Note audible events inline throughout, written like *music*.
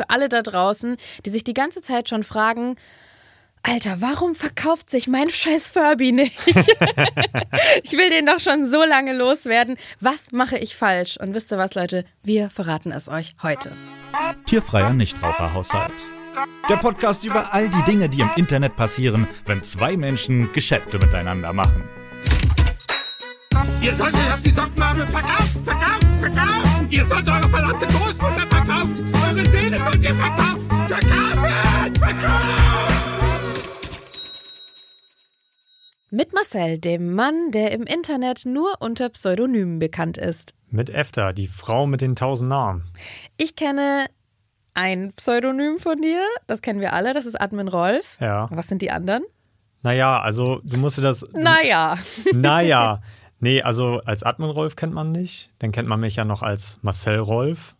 Für alle da draußen, die sich die ganze Zeit schon fragen, Alter, warum verkauft sich mein scheiß Furby nicht? *laughs* ich will den doch schon so lange loswerden. Was mache ich falsch? Und wisst ihr was, Leute? Wir verraten es euch heute. Tierfreier Nichtraucherhaushalt. Der Podcast über all die Dinge, die im Internet passieren, wenn zwei Menschen Geschäfte miteinander machen. Ihr solltet auf die Sockennadel verkaufen, verkaufen, verkaufen. Ihr sollt eure verdammte Großmutter verkaufen. Eure Seele sollt ihr verkaufen. Verkaufen, verkaufen. Mit Marcel, dem Mann, der im Internet nur unter Pseudonymen bekannt ist. Mit Efter, die Frau mit den tausend Namen. Ich kenne ein Pseudonym von dir, das kennen wir alle, das ist Admin Rolf. Ja. Was sind die anderen? Naja, also du musst dir das. Naja. Naja. *laughs* Nee, also als Admin Rolf kennt man nicht. Dann kennt man mich ja noch als Marcel Rolf.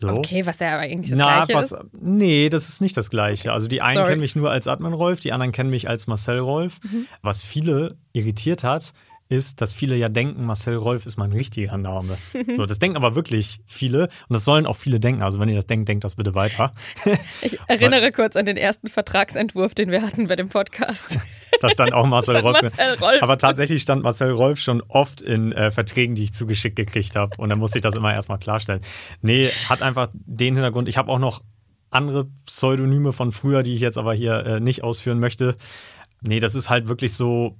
So. Okay, was ja aber eigentlich das Na, Gleiche was, ist. nee, das ist nicht das Gleiche. Also die einen Sorry. kennen mich nur als Admin Rolf, die anderen kennen mich als Marcel Rolf. Mhm. Was viele irritiert hat, ist, dass viele ja denken, Marcel Rolf ist mein richtiger Name. *laughs* so, das denken aber wirklich viele und das sollen auch viele denken. Also wenn ihr das denkt, denkt das bitte weiter. *laughs* Ich erinnere kurz an den ersten Vertragsentwurf, den wir hatten bei dem Podcast. *laughs* Da stand auch *laughs* Marcel Stand Rolf. Marcel Rolf. Aber tatsächlich stand Marcel Rolf schon oft in äh, Verträgen, die ich zugeschickt gekriegt habe. Und dann musste ich das immer erstmal klarstellen. Nee, hat einfach den Hintergrund. Ich habe auch noch andere Pseudonyme von früher, die ich jetzt aber hier äh, nicht ausführen möchte. Nee, das ist halt wirklich so.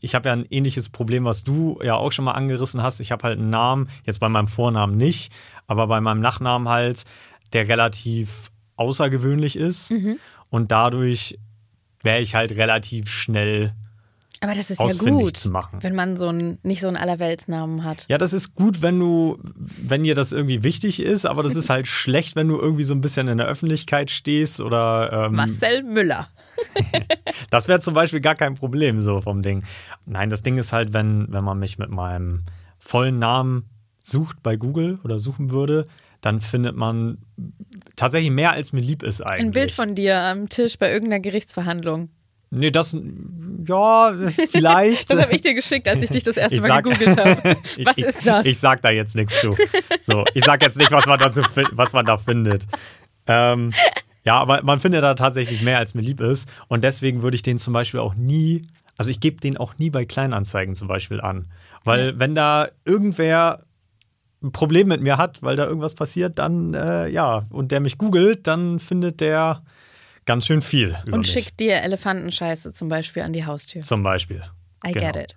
Ich habe ja ein ähnliches Problem, was du ja auch schon mal angerissen hast. Ich habe halt einen Namen, jetzt bei meinem Vornamen nicht, aber bei meinem Nachnamen halt, der relativ außergewöhnlich ist. Und dadurch wäre ich halt relativ schnell. Aber das ist ja gut, zu machen. wenn man so einen, nicht so einen Allerweltsnamen hat. Ja, das ist gut, wenn du, wenn dir das irgendwie wichtig ist, aber das ist halt *laughs* schlecht, wenn du irgendwie so ein bisschen in der Öffentlichkeit stehst oder. Ähm, Marcel Müller. *laughs* Das wäre zum Beispiel gar kein Problem so vom Ding. Nein, das Ding ist halt, wenn, wenn man mich mit meinem vollen Namen sucht bei Google oder suchen würde, dann findet man tatsächlich mehr, als mir lieb ist eigentlich. Ein Bild von dir am Tisch bei irgendeiner Gerichtsverhandlung. Nee, das, ja, vielleicht. *laughs* Das habe ich dir geschickt, als ich dich das erste Ich Mal sag- gegoogelt habe. *laughs* Ich- Was ich, ist das? Ich sag da jetzt nichts zu. So, ich sag jetzt nicht, was man, dazu, was man da findet. Ähm, ja, aber man findet da tatsächlich mehr, als mir lieb ist. Und deswegen würde ich den zum Beispiel auch nie, also ich gebe den auch nie bei Kleinanzeigen zum Beispiel an. Weil wenn da irgendwer ein Problem mit mir hat, weil da irgendwas passiert, dann äh, ja, und der mich googelt, dann findet der ganz schön viel. Und schickt dir Elefantenscheiße zum Beispiel an die Haustür. Zum Beispiel. I Genau. get it.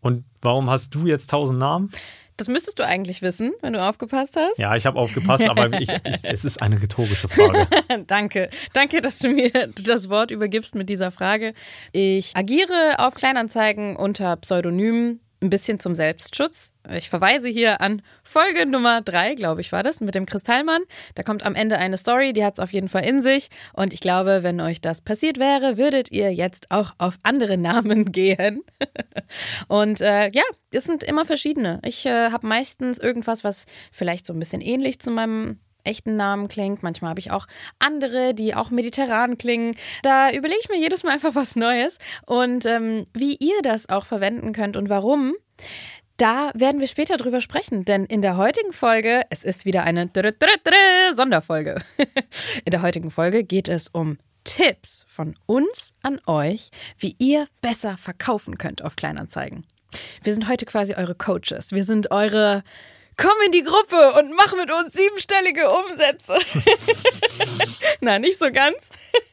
Und warum hast du jetzt tausend Namen? Das müsstest du eigentlich wissen, wenn du aufgepasst hast. Ja, ich habe aufgepasst, aber *laughs* ich, ich, es ist eine rhetorische Frage. *laughs* Danke. Danke, dass du mir das Wort übergibst mit dieser Frage. Ich agiere auf Kleinanzeigen unter Pseudonymen. Ein bisschen zum Selbstschutz. Ich verweise hier an Folge Nummer drei, glaube ich, war das, mit dem Kristallmann. Da kommt am Ende eine Story, die hat es auf jeden Fall in sich. Und ich glaube, wenn euch das passiert wäre, würdet ihr jetzt auch auf andere Namen *laughs* gehen. Und äh, ja, es sind immer verschiedene. Ich äh, habe meistens irgendwas, was vielleicht so ein bisschen ähnlich zu meinem echten Namen klingt. Manchmal habe ich auch andere, die auch mediterran klingen. Da überlege ich mir jedes Mal einfach was Neues. Und ähm, wie ihr das auch verwenden könnt und warum, da werden wir später drüber sprechen. Denn in der heutigen Folge, es ist wieder eine Sonderfolge. *laughs* In der heutigen Folge geht es um Tipps von uns an euch, wie ihr besser verkaufen könnt auf Kleinanzeigen. Wir sind heute quasi eure Coaches. Wir sind eure Komm in die Gruppe und mach mit uns siebenstellige Umsätze. *laughs* Na, nicht so ganz.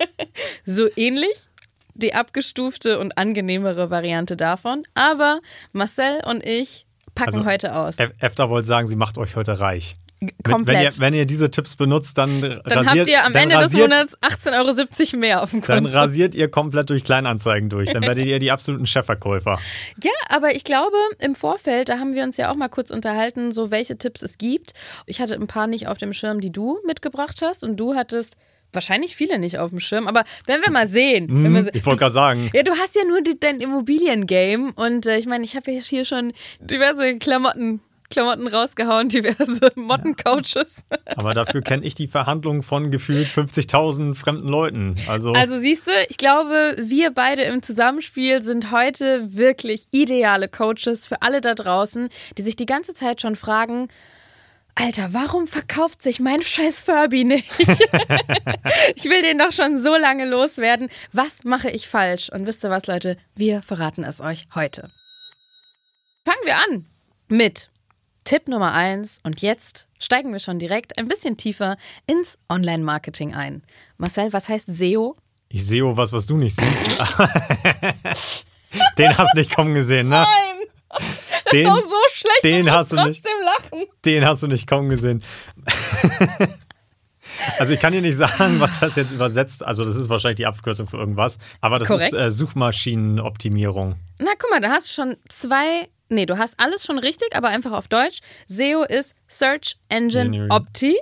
*laughs* so ähnlich. Die abgestufte und angenehmere Variante davon. Aber Marcel und ich packen Also, heute aus. Ef- Efter wollte sagen, sie macht euch heute reich. Wenn Komplett. ihr, wenn ihr diese Tipps benutzt, dann, dann rasiert, habt ihr am dann Ende rasiert, des Monats 18,70 Euro mehr auf dem Dann Konto. rasiert ihr komplett durch Kleinanzeigen durch. Dann werdet ihr die absoluten Chefverkäufer. *laughs* Ja, aber ich glaube, im Vorfeld, da haben wir uns ja auch mal kurz unterhalten, so welche Tipps es gibt. Ich hatte ein paar nicht auf dem Schirm, die du mitgebracht hast und du hattest wahrscheinlich viele nicht auf dem Schirm, aber wenn wir mal sehen. wenn wir se- ich wollte gerade sagen, ja, du hast ja nur die, dein Immobilien-Game und äh, ich meine, ich habe ja hier schon diverse Klamotten, Klamotten rausgehauen, diverse *laughs* Mottencouches. aber dafür kenne ich die Verhandlungen von gefühlt 50.000 fremden Leuten. Also, Also siehst du, ich glaube, wir beide im Zusammenspiel sind heute wirklich ideale Coaches für alle da draußen, die sich die ganze Zeit schon fragen, Alter, warum verkauft sich mein scheiß Furby nicht? *laughs* ich will den doch schon so lange loswerden. Was mache ich falsch? Und wisst ihr was, Leute? Wir verraten es euch heute. Fangen wir an mit Tipp Nummer eins und jetzt steigen wir schon direkt ein bisschen tiefer ins Online-Marketing ein. Marcel, was heißt SEO? ich sehe was, was du nicht siehst. *laughs* Den hast du nicht kommen gesehen, ne? Den, Oh, so schlecht, den hast du nicht. trotzdem lachen. Den hast du nicht kommen gesehen. *laughs* Also ich kann dir nicht sagen, was das jetzt übersetzt. Also das ist wahrscheinlich die Abkürzung für irgendwas. Aber das Korrekt. ist äh, Suchmaschinenoptimierung. Na, guck mal, da hast du schon zwei. Nee, du hast alles schon richtig, aber einfach auf Deutsch. SEO ist Search Engine. Opti.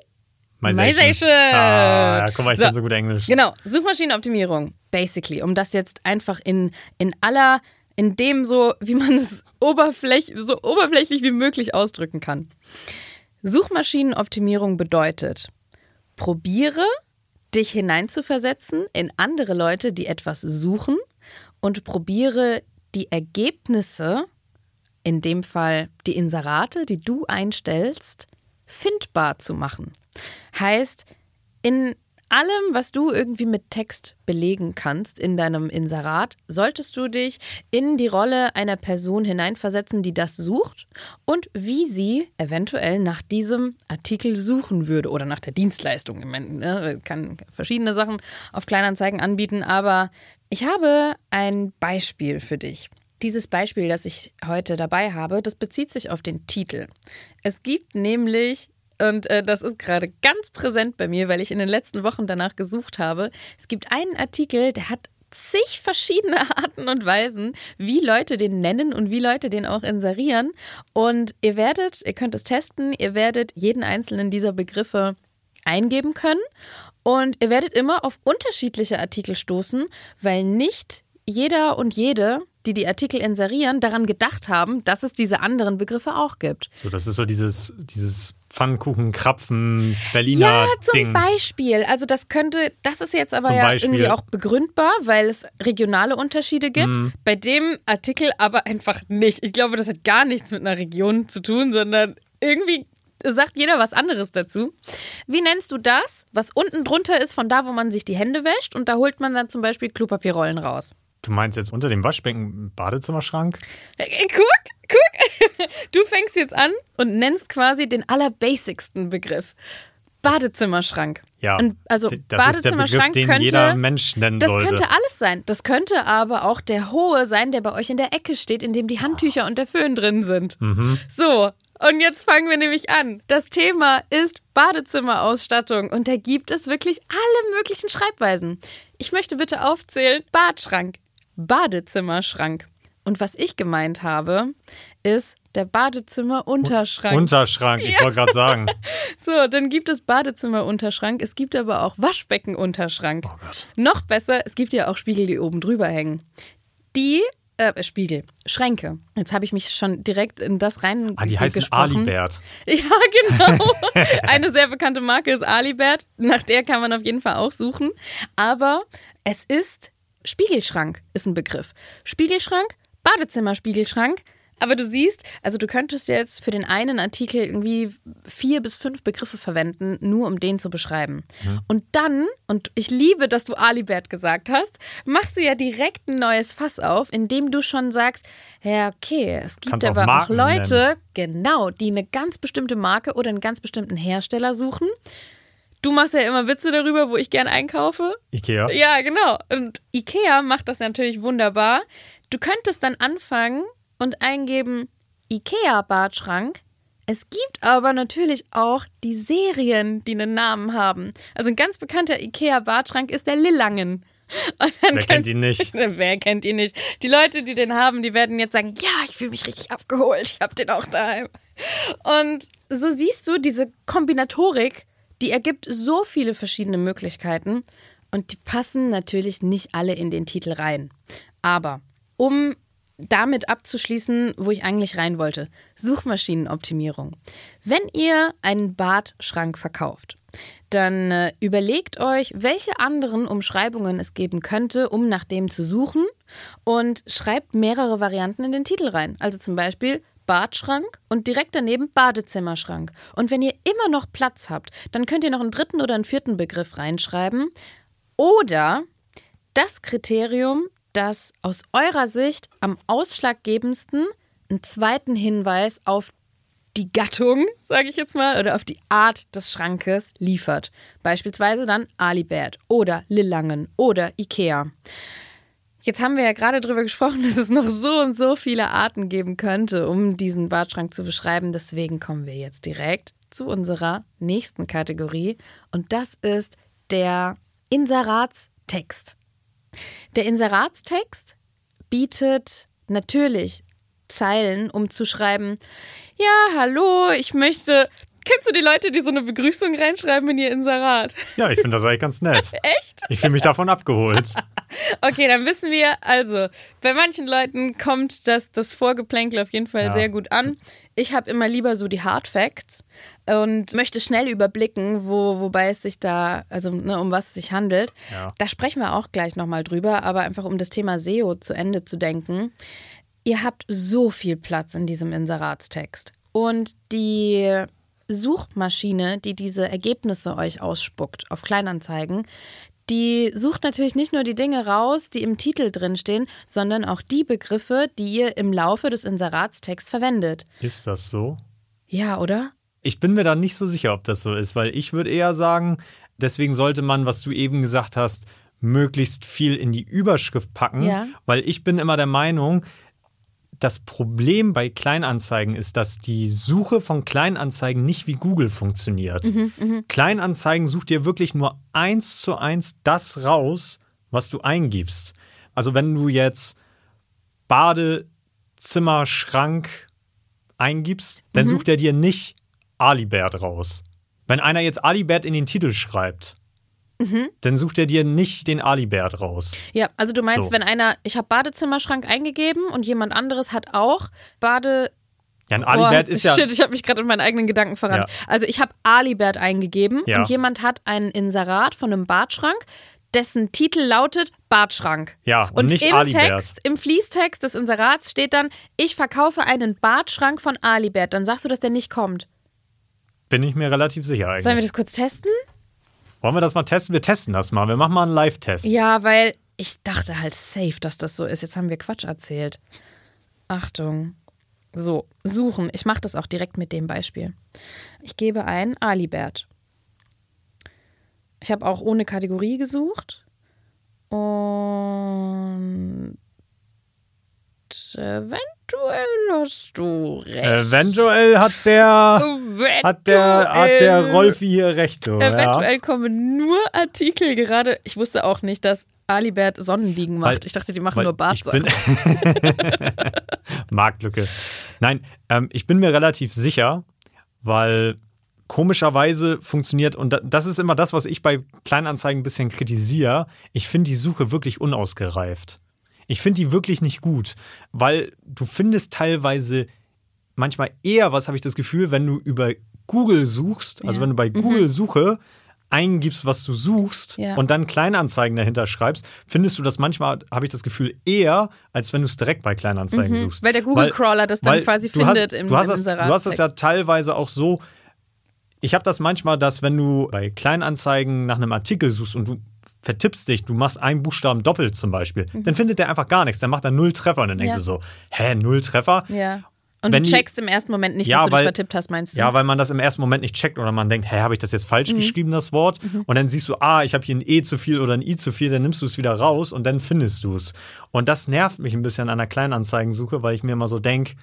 Mization. Mization. Ah, ja, guck mal, ich So. kann so gut Englisch. Genau, Suchmaschinenoptimierung, basically, um das jetzt einfach in, in aller, in dem so, wie man es oberfläch, so oberflächlich wie möglich ausdrücken kann. Suchmaschinenoptimierung bedeutet, probiere dich hineinzuversetzen in andere Leute, die etwas suchen und probiere die Ergebnisse, in dem Fall die Inserate, die du einstellst, findbar zu machen. Heißt, in allem, was du irgendwie mit Text belegen kannst in deinem Inserat, solltest du dich in die Rolle einer Person hineinversetzen, die das sucht und wie sie eventuell nach diesem Artikel suchen würde oder nach der Dienstleistung. Ich ne, kann verschiedene Sachen auf Kleinanzeigen anbieten, aber ich habe ein Beispiel für dich. Dieses Beispiel, das ich heute dabei habe, das bezieht sich auf den Titel. Es gibt nämlich und äh, das ist gerade ganz präsent bei mir, weil ich in den letzten Wochen danach gesucht habe. Es gibt einen Artikel, der hat zig verschiedene *laughs* Arten und Weisen, wie Leute den nennen und wie Leute den auch inserieren. Und ihr werdet, ihr könnt es testen, ihr werdet jeden einzelnen dieser Begriffe eingeben können. Und ihr werdet immer auf unterschiedliche Artikel stoßen, weil nicht jeder und jede, die die Artikel inserieren, daran gedacht haben, dass es diese anderen Begriffe auch gibt. So, das ist so dieses, dieses Pfannkuchen, Krapfen, Berliner Ja, zum Ding. Beispiel. Also das könnte, das ist jetzt aber Zum ja Beispiel. irgendwie auch begründbar, weil es regionale Unterschiede gibt. Mhm. Bei dem Artikel aber einfach nicht. Ich glaube, das hat gar nichts mit einer Region zu tun, sondern irgendwie sagt jeder was anderes dazu. Wie nennst du das, was unten drunter ist von da, wo man sich die Hände wäscht und da holt man dann zum Beispiel Klopapierrollen raus? Du meinst jetzt unter dem Waschbecken Badezimmerschrank? Äh, Guck, guck. *laughs* Du fängst jetzt an und nennst quasi den allerbasicsten Begriff. Badezimmerschrank. Ja, Und also das ist der Begriff, Badezimmerschrank den könnte jeder Mensch nennen das sollte. könnte alles sein. Das könnte aber auch der hohe sein, der bei euch in der Ecke steht, in dem die Handtücher und der Föhn drin sind. Mhm. So, und jetzt fangen wir nämlich an. Das Thema ist Badezimmerausstattung und da gibt es wirklich alle möglichen Schreibweisen. Ich möchte bitte aufzählen: Badschrank, Badezimmerschrank. Und was ich gemeint habe, ist der Badezimmerunterschrank. Unterschrank, ich wollte gerade sagen. *laughs* So, dann gibt es Badezimmerunterschrank. Es gibt aber auch Waschbeckenunterschrank. Oh Gott. Noch besser, es gibt ja auch Spiegel, die oben drüber hängen. Die, äh, Spiegel, Schränke. Jetzt habe ich mich schon direkt in das rein Ah, die heißen. Alibert. *laughs* Ja, genau. *laughs* Eine sehr bekannte Marke ist Alibert. Nach der kann man auf jeden Fall auch suchen. Aber es ist Spiegelschrank, ist ein Begriff. Spiegelschrank, Badezimmerspiegelschrank. Aber du siehst, also du könntest jetzt für den einen Artikel irgendwie vier bis fünf Begriffe verwenden, nur um den zu beschreiben. Und dann, und ich liebe, dass du Alibert gesagt hast, machst du ja direkt ein neues Fass auf, indem du schon sagst, ja, okay, es gibt Kannst aber auch Marken Leute, genau, die eine ganz bestimmte Marke oder einen ganz bestimmten Hersteller suchen. Du machst ja immer Witze darüber, wo ich gern einkaufe. Ikea. Ja, genau. Und Ikea macht das natürlich wunderbar. Du könntest dann anfangen und eingeben Ikea Badschrank Es gibt aber natürlich auch die Serien, die einen Namen haben. Also ein ganz bekannter IKEA-Bartschrank ist der Lillangen. *laughs* Wer kennt ihn nicht? *laughs* Wer kennt ihn nicht? Die Leute, die den haben, die werden jetzt sagen, ja, ich fühle mich richtig abgeholt, ich habe den auch daheim. Und so siehst du, diese Kombinatorik, die ergibt so viele verschiedene Möglichkeiten und die passen natürlich nicht alle in den Titel rein. Aber um damit abzuschließen, wo ich eigentlich rein wollte. Suchmaschinenoptimierung. Wenn ihr einen Badschrank verkauft, dann äh, überlegt euch, welche anderen Umschreibungen es geben könnte, um nach dem zu suchen und schreibt mehrere Varianten in den Titel rein. Also zum Beispiel Badschrank und direkt daneben Badezimmerschrank. Und wenn ihr immer noch Platz habt, dann könnt ihr noch einen dritten oder einen vierten Begriff reinschreiben. Oder das Kriterium, das aus eurer Sicht am ausschlaggebendsten einen zweiten Hinweis auf die Gattung, sage ich jetzt mal, oder auf die Art des Schrankes liefert. Beispielsweise dann Alibert oder Lillangen oder Ikea. Jetzt haben wir ja gerade darüber gesprochen, *laughs* dass es noch so und so viele Arten geben könnte, um diesen Badschrank zu beschreiben. Deswegen kommen wir jetzt direkt zu unserer nächsten Kategorie. Und das ist der Inseratstext. Der Inseratstext bietet natürlich Zeilen, um zu schreiben, ja, hallo, ich möchte. Kennst du die Leute, die so eine Begrüßung reinschreiben in ihr Inserat? Ja, ich finde das eigentlich ganz nett. *laughs* Echt? Ich fühle mich davon abgeholt. *laughs* Okay, dann wissen wir, also bei manchen Leuten kommt das, das Vorgeplänkel auf jeden Fall Ja. sehr gut an. Ich habe immer lieber so die Hard Facts und möchte schnell überblicken, wo, wobei es sich da, also ne, um was es sich handelt. Ja. Da sprechen wir auch gleich nochmal drüber, aber einfach um das Thema SEO zu Ende zu denken. Ihr habt so viel Platz in diesem Inseratstext. Und die Suchmaschine, die diese Ergebnisse euch ausspuckt auf Kleinanzeigen, die sucht natürlich nicht nur die Dinge raus, die im Titel drinstehen, sondern auch die Begriffe, die ihr im Laufe des Inseratstexts verwendet. Ist das so? Ja, oder? Ich bin mir da nicht so sicher, ob das so ist, weil ich würde eher sagen, deswegen sollte man, was du eben gesagt hast, möglichst viel in die Überschrift packen, Ja. weil ich bin immer der Meinung, das Problem bei Kleinanzeigen ist, dass die Suche von Kleinanzeigen nicht wie Google funktioniert. Kleinanzeigen sucht dir wirklich nur eins zu eins das raus, was du eingibst. Also wenn du jetzt Badezimmerschrank eingibst, dann sucht er dir nicht Alibert raus. Wenn einer jetzt Alibert in den Titel schreibt, dann sucht er dir nicht den Alibert raus. Ja, also du meinst, So. wenn einer, ich habe Badezimmerschrank eingegeben und jemand anderes hat auch Bade. Ja, ein Alibert oh, ist ja. Shit, ich habe mich gerade in meinen eigenen Gedanken verrannt. Ja. Also ich habe Alibert eingegeben Ja. und jemand hat ein Inserat von einem Badschrank, dessen Titel lautet Badschrank. Ja, und und nicht im Alibert. Text, im Fließtext des Inserats steht dann, ich verkaufe einen Badschrank von Alibert. Dann sagst du, dass der nicht kommt. Bin ich mir relativ sicher eigentlich. Sollen wir das kurz testen? Wollen wir das mal testen? Wir testen das mal. Wir machen mal einen Live-Test. Ja, weil ich dachte halt safe, dass das so ist. Jetzt haben wir Quatsch erzählt. Achtung. So, suchen. Ich mache das auch direkt mit dem Beispiel. Ich gebe ein Alibert. Ich habe auch ohne Kategorie gesucht. Und eventuell hast du recht. Eventuell hat der, hat der, hat der Eventuell- Rolfi hier recht. So, Eventuell ja. kommen nur Artikel gerade. Ich wusste auch nicht, dass Alibert Sonnenliegen macht. Weil- ich dachte, die machen nur bin *laughs* Marktlücke. Nein, ähm, ich bin mir relativ sicher, weil komischerweise funktioniert, und da- das ist immer das, was ich bei Kleinanzeigen ein bisschen kritisiere, ich finde die Suche wirklich unausgereift. Ich finde die wirklich nicht gut, weil du findest teilweise manchmal eher, was habe ich das Gefühl, wenn du über Google suchst, also Ja. wenn du bei Google Suche eingibst, was du suchst Ja. und dann Kleinanzeigen dahinter schreibst, findest du das manchmal, habe ich das Gefühl, eher, als wenn du es direkt bei Kleinanzeigen suchst. Mhm. Weil der Google-Crawler das dann quasi du hast, findet im- du hast im das, Du hast das ja teilweise auch so, ich habe das manchmal, dass wenn du bei Kleinanzeigen nach einem Artikel suchst und du vertippst dich, du machst einen Buchstaben doppelt zum Beispiel, dann findet der einfach gar nichts, dann macht er null Treffer und dann denkst Mhm. Ja. du so, hä, null Treffer? Ja. Und Wenn du checkst im ersten Moment nicht, Ja, dass du weil- dich vertippt hast, meinst du? Ja, weil man das im ersten Moment nicht checkt oder man denkt, hä, habe ich das jetzt Mhm. falsch geschrieben, das Wort? Und dann siehst du, ah, ich habe hier ein E zu viel oder ein I zu viel, dann nimmst du es wieder raus und dann findest du es. Und das nervt mich ein bisschen an der Kleinanzeigensuche, weil ich mir immer so denke,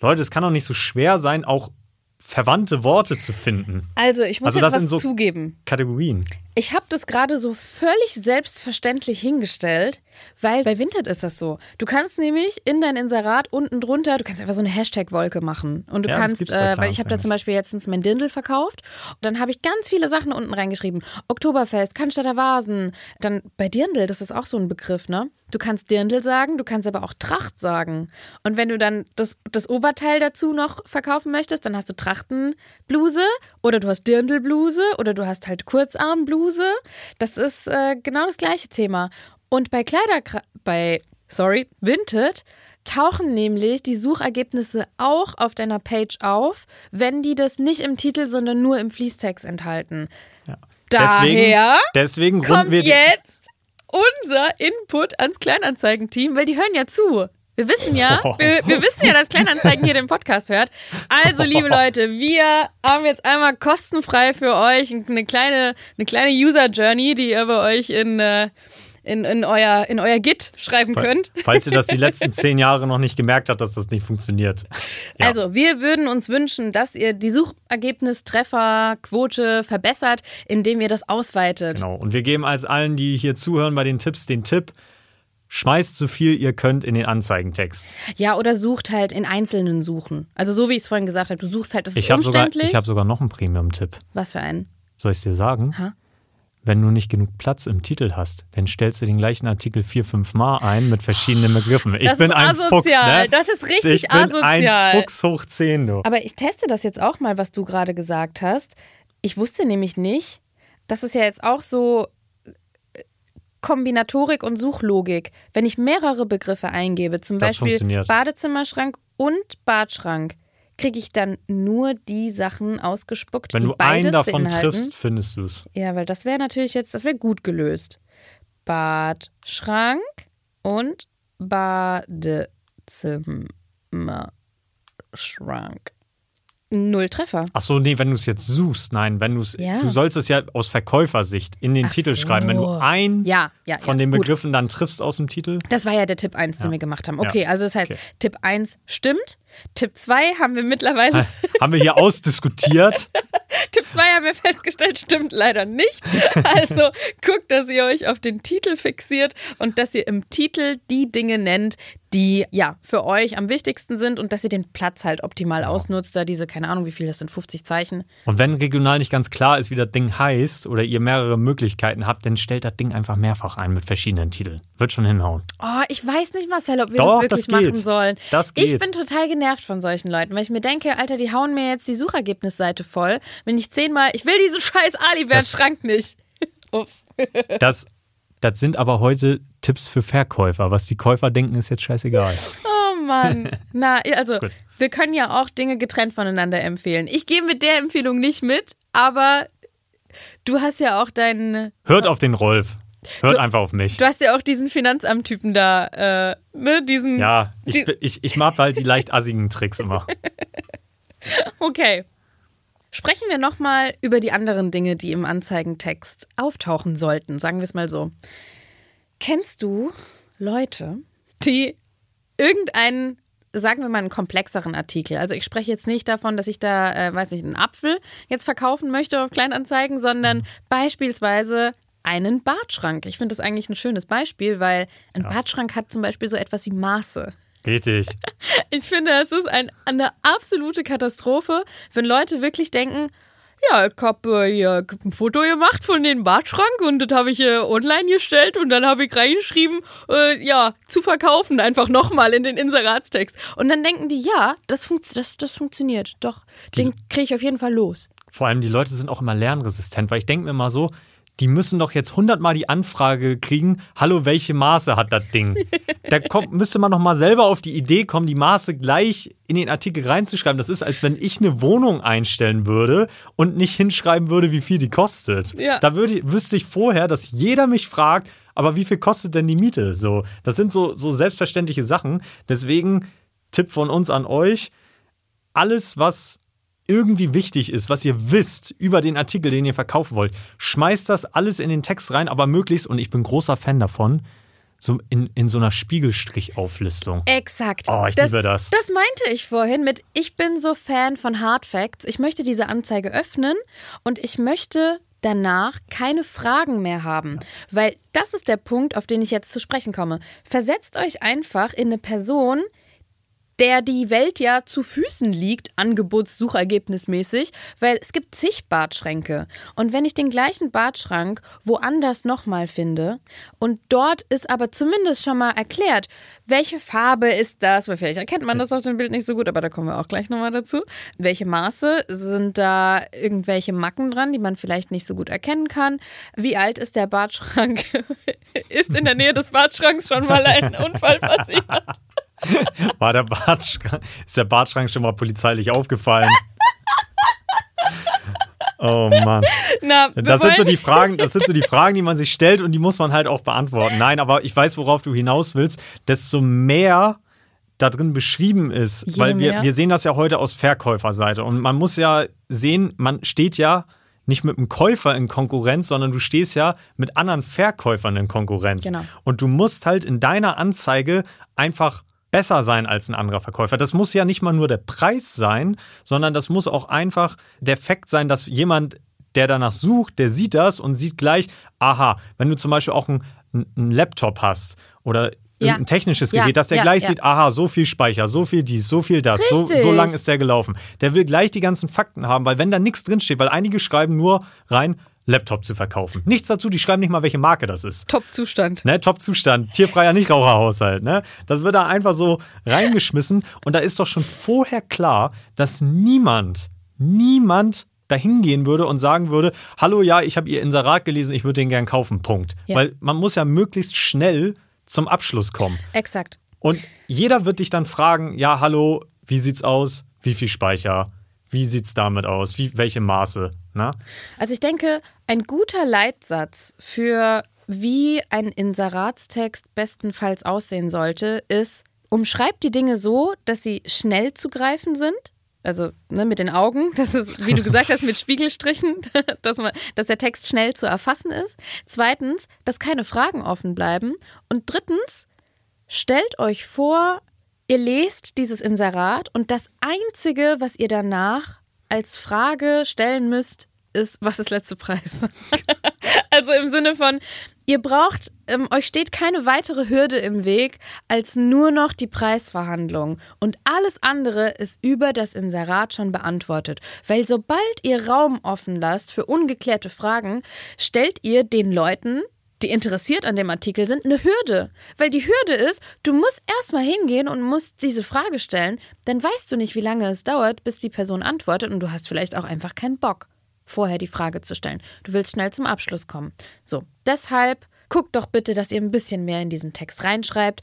Leute, es kann doch nicht so schwer sein, auch verwandte Worte zu finden. Also, ich muss Also das jetzt was so- zugeben. Kategorien. Ich habe das gerade so völlig selbstverständlich hingestellt, weil bei Vinted ist das so. Du kannst nämlich in dein Inserat unten drunter, du kannst einfach so eine Hashtag-Wolke machen. Und du Ja, kannst, äh, weil ich habe da zum Beispiel letztens mein Dirndl verkauft. Und dann habe ich ganz viele Sachen unten reingeschrieben. Oktoberfest, Cannstatter Vasen. Dann bei Dirndl, das ist auch so ein Begriff, ne? Du kannst Dirndl sagen, du kannst aber auch Tracht sagen. Und wenn du dann das, das Oberteil dazu noch verkaufen möchtest, dann hast du Trachtenbluse oder du hast Dirndlbluse oder du hast halt Kurzarmbluse. Das ist äh, genau das gleiche Thema. Und bei Kleider, bei, sorry, Vinted tauchen nämlich die Suchergebnisse auch auf deiner Page auf, wenn die das nicht im Titel, sondern nur im Fließtext enthalten. Daher deswegen, deswegen kommt jetzt unser Input ans Kleinanzeigenteam, weil die hören ja zu. Wir wissen ja, *laughs* wir, wir wissen ja, dass Kleinanzeigen hier den Podcast hört. Also, liebe *laughs* Leute, wir haben jetzt einmal kostenfrei für euch eine kleine, eine kleine User-Journey, die ihr bei euch in, äh, in, in, euer, in euer Git schreiben könnt. falls ihr das die letzten *laughs* zehn Jahre noch nicht gemerkt habt, dass das nicht funktioniert. Ja. Also, wir würden uns wünschen, dass ihr die Suchergebnistrefferquote verbessert, indem ihr das ausweitet. Genau. Und wir geben als allen, die hier zuhören bei den Tipps, den Tipp, schmeißt so viel ihr könnt in den Anzeigentext. Ja, oder sucht halt in einzelnen Suchen. Also so wie ich es vorhin gesagt habe, du suchst halt, das ist Ich habe sogar, umständlich. ich hab sogar noch einen Premium-Tipp. Was für einen? Soll ich es dir sagen? Ha? Wenn du nicht genug Platz im Titel hast, dann stellst du den gleichen Artikel vier, fünf Mal ein mit verschiedenen Begriffen. Ich Das bin ist ein asozial. Fuchs, ne? Das ist richtig ich bin asozial. ein Fuchs hoch 10, du. Aber ich teste das jetzt auch mal, was du gerade gesagt hast. Ich wusste nämlich nicht, das ist ja jetzt auch so Kombinatorik und Suchlogik. Wenn ich mehrere Begriffe eingebe, zum Das Beispiel. Badezimmerschrank und Badschrank, kriege ich dann nur die Sachen ausgespuckt, Wenn die du einen davon beinhalten? triffst, findest du es. Ja, weil das wäre natürlich jetzt, das wäre gut gelöst. Badschrank und Badezimmerschrank. Null Treffer. Ach so, nee, wenn du es jetzt suchst, nein, wenn du es, Ja. du sollst es ja aus Verkäufersicht in den Ach Titel so. schreiben. Wenn du ein Ja, ja, von den gut. Begriffen dann triffst aus dem Titel, Das war ja der Tipp 1, den wir gemacht haben. Okay, also das heißt, Okay. Tipp 1 stimmt. Tipp 2 haben wir mittlerweile, haben wir hier ausdiskutiert. *laughs* Tipp 2 haben wir festgestellt, stimmt leider nicht. Also guckt, dass ihr euch auf den Titel fixiert und dass ihr im Titel die Dinge nennt, die ja für euch am wichtigsten sind und dass ihr den Platz halt optimal ausnutzt, da diese, keine Ahnung, wie viel das sind, 50 Zeichen. Und wenn regional nicht ganz klar ist, wie das Ding heißt oder ihr mehrere Möglichkeiten habt, dann stellt das Ding einfach mehrfach ein mit verschiedenen Titeln. Wird schon hinhauen. Oh, ich weiß nicht, Marcel, ob wir Doch, das wirklich das machen sollen. Das Ich geht. bin total genervt von solchen Leuten, weil ich mir denke, Alter, die hauen mir jetzt die Suchergebnisseite voll. Wenn ich zehnmal, ich will diesen scheiß Alibert-Schrank nicht. *laughs* Ups. Das, das sind aber heute Tipps für Verkäufer. Was die Käufer denken, ist jetzt scheißegal. Oh Mann. *laughs* Na, also, Gut. wir können ja auch Dinge getrennt voneinander empfehlen. Ich gehe mit der Empfehlung nicht mit, aber du hast ja auch deinen, Hört auf den Rolf. Hört Du- einfach auf mich. du hast ja auch diesen Finanzamttypen da, äh, ne, diesen. Ja, ich, Die- ich, ich mag halt die leicht assigen Tricks immer. *laughs* Okay. Sprechen wir nochmal über die anderen Dinge, die im Anzeigentext auftauchen sollten, sagen wir es mal so. Kennst du Leute, die irgendeinen, sagen wir mal, einen komplexeren Artikel, also ich spreche jetzt nicht davon, dass ich da, äh, weiß nicht, einen Apfel jetzt verkaufen möchte auf Kleinanzeigen, sondern beispielsweise einen Badschrank. Ich finde das eigentlich ein schönes Beispiel, weil ein Badschrank hat zum Beispiel so etwas wie Maße. Richtig. *laughs* Ich finde, es ist ein, eine absolute Katastrophe, wenn Leute wirklich denken, ja, ich habe äh, hier ein Foto gemacht von dem Badschrank und das habe ich äh, online gestellt und dann habe ich reingeschrieben, äh, ja, zu verkaufen, einfach nochmal in den Inseratstext. Und dann denken die, ja, das, funkt, das, das funktioniert, doch, den kriege ich auf jeden Fall los. Vor allem die Leute sind auch immer lernresistent, weil ich denke mir mal so, die müssen doch jetzt hundertmal die Anfrage kriegen, hallo, welche Maße hat das Ding? *laughs* Da kommt, müsste man noch mal selber auf die Idee kommen, die Maße gleich in den Artikel reinzuschreiben. Das ist, als wenn ich eine Wohnung einstellen würde und nicht hinschreiben würde, wie viel die kostet. Ja. Da würde, wüsste ich vorher, dass jeder mich fragt, aber wie viel kostet denn die Miete? So, das sind so, so selbstverständliche Sachen. Deswegen Tipp von uns an euch, alles, was irgendwie wichtig ist, was ihr wisst über den Artikel, den ihr verkaufen wollt, schmeißt das alles in den Text rein, aber möglichst, und ich bin großer Fan davon, so in, in so einer Spiegelstrichauflistung. Exakt. Oh, ich liebe das. Das meinte ich vorhin mit, ich bin so Fan von Hard Facts. Ich möchte diese Anzeige öffnen und ich möchte danach keine Fragen mehr haben. Weil das ist der Punkt, auf den ich jetzt zu sprechen komme. Versetzt euch einfach in eine Person, der die Welt ja zu Füßen liegt, angebotssuchergebnismäßig, weil es gibt zig Badschränke. Und wenn ich den gleichen Badschrank woanders nochmal finde und dort ist aber zumindest schon mal erklärt, welche Farbe ist das, weil vielleicht erkennt man das auf dem Bild nicht so gut, aber da kommen wir auch gleich nochmal dazu. Welche Maße sind da irgendwelche Macken dran, die man vielleicht nicht so gut erkennen kann? Wie alt ist der Badschrank? *laughs* ist in der Nähe des Badschranks schon mal ein Unfall passiert? *laughs* *laughs* War der Badschrank, ist der Badschrank schon mal polizeilich aufgefallen? *laughs* Oh Mann. Na, Das sind so die Fragen, das sind so die *laughs* Fragen, die man sich stellt und die muss man halt auch beantworten. Nein, aber ich weiß, worauf du hinaus willst. Desto mehr da drin beschrieben ist, Je weil wir, mehr. wir sehen das ja heute aus Verkäuferseite und man muss ja sehen, man steht ja nicht mit einem Käufer in Konkurrenz, sondern du stehst ja mit anderen Verkäufern in Konkurrenz. Genau. Und du musst halt in deiner Anzeige einfach besser sein als ein anderer Verkäufer. Das muss ja nicht mal nur der Preis sein, sondern das muss auch einfach der Fakt sein, dass jemand, der danach sucht, der sieht das und sieht gleich, aha, wenn du zum Beispiel auch einen einen Laptop hast oder Ja. irgendein technisches Ja, Gerät, dass der ja, gleich ja. sieht, aha, so viel Speicher, so viel dies, so viel das, so, so lang ist der gelaufen. Der will gleich die ganzen Fakten haben, weil wenn da nichts drinsteht, weil einige schreiben nur rein, Laptop zu verkaufen. Nichts dazu, die schreiben nicht mal, welche Marke das ist. Top-Zustand. Ne, Top-Zustand, tierfreier Nichtraucherhaushalt. Ne? Das wird da einfach so reingeschmissen. Und da ist doch schon vorher klar, dass niemand, niemand dahin gehen würde und sagen würde, hallo, ja, ich habe Ihr Inserat gelesen, ich würde den gern kaufen, Punkt. Ja. Weil man muss ja möglichst schnell zum Abschluss kommen. Exakt. Und jeder wird dich dann fragen, ja, hallo, wie sieht's aus? Wie viel Speicher? Wie sieht's damit aus? Wie, welche Maße? Na? Also ich denke, ein guter Leitsatz für wie ein Inseratstext bestenfalls aussehen sollte, ist, umschreibt die Dinge so, dass sie schnell zu greifen sind. Also ne, mit den Augen, *laughs* das ist, wie du gesagt hast, mit Spiegelstrichen, *laughs* dass, man, dass der Text schnell zu erfassen ist. Zweitens, dass keine Fragen offen bleiben. Und drittens, stellt euch vor, ihr lest dieses Inserat und das Einzige, was ihr danach als Frage stellen müsst, ist, was ist letzte Preis? *laughs* also im Sinne von, ihr braucht, ähm, euch steht keine weitere Hürde im Weg als nur noch die Preisverhandlung. Und alles andere ist über das Inserat schon beantwortet. Weil sobald ihr Raum offen lasst für ungeklärte Fragen, stellt ihr den Leuten, die interessiert an dem Artikel sind, eine Hürde. Weil die Hürde ist, du musst erstmal hingehen und musst diese Frage stellen, dann weißt du nicht, wie lange es dauert, bis die Person antwortet und du hast vielleicht auch einfach keinen Bock, vorher die Frage zu stellen. Du willst schnell zum Abschluss kommen. So, deshalb guckt doch bitte, dass ihr ein bisschen mehr in diesen Text reinschreibt.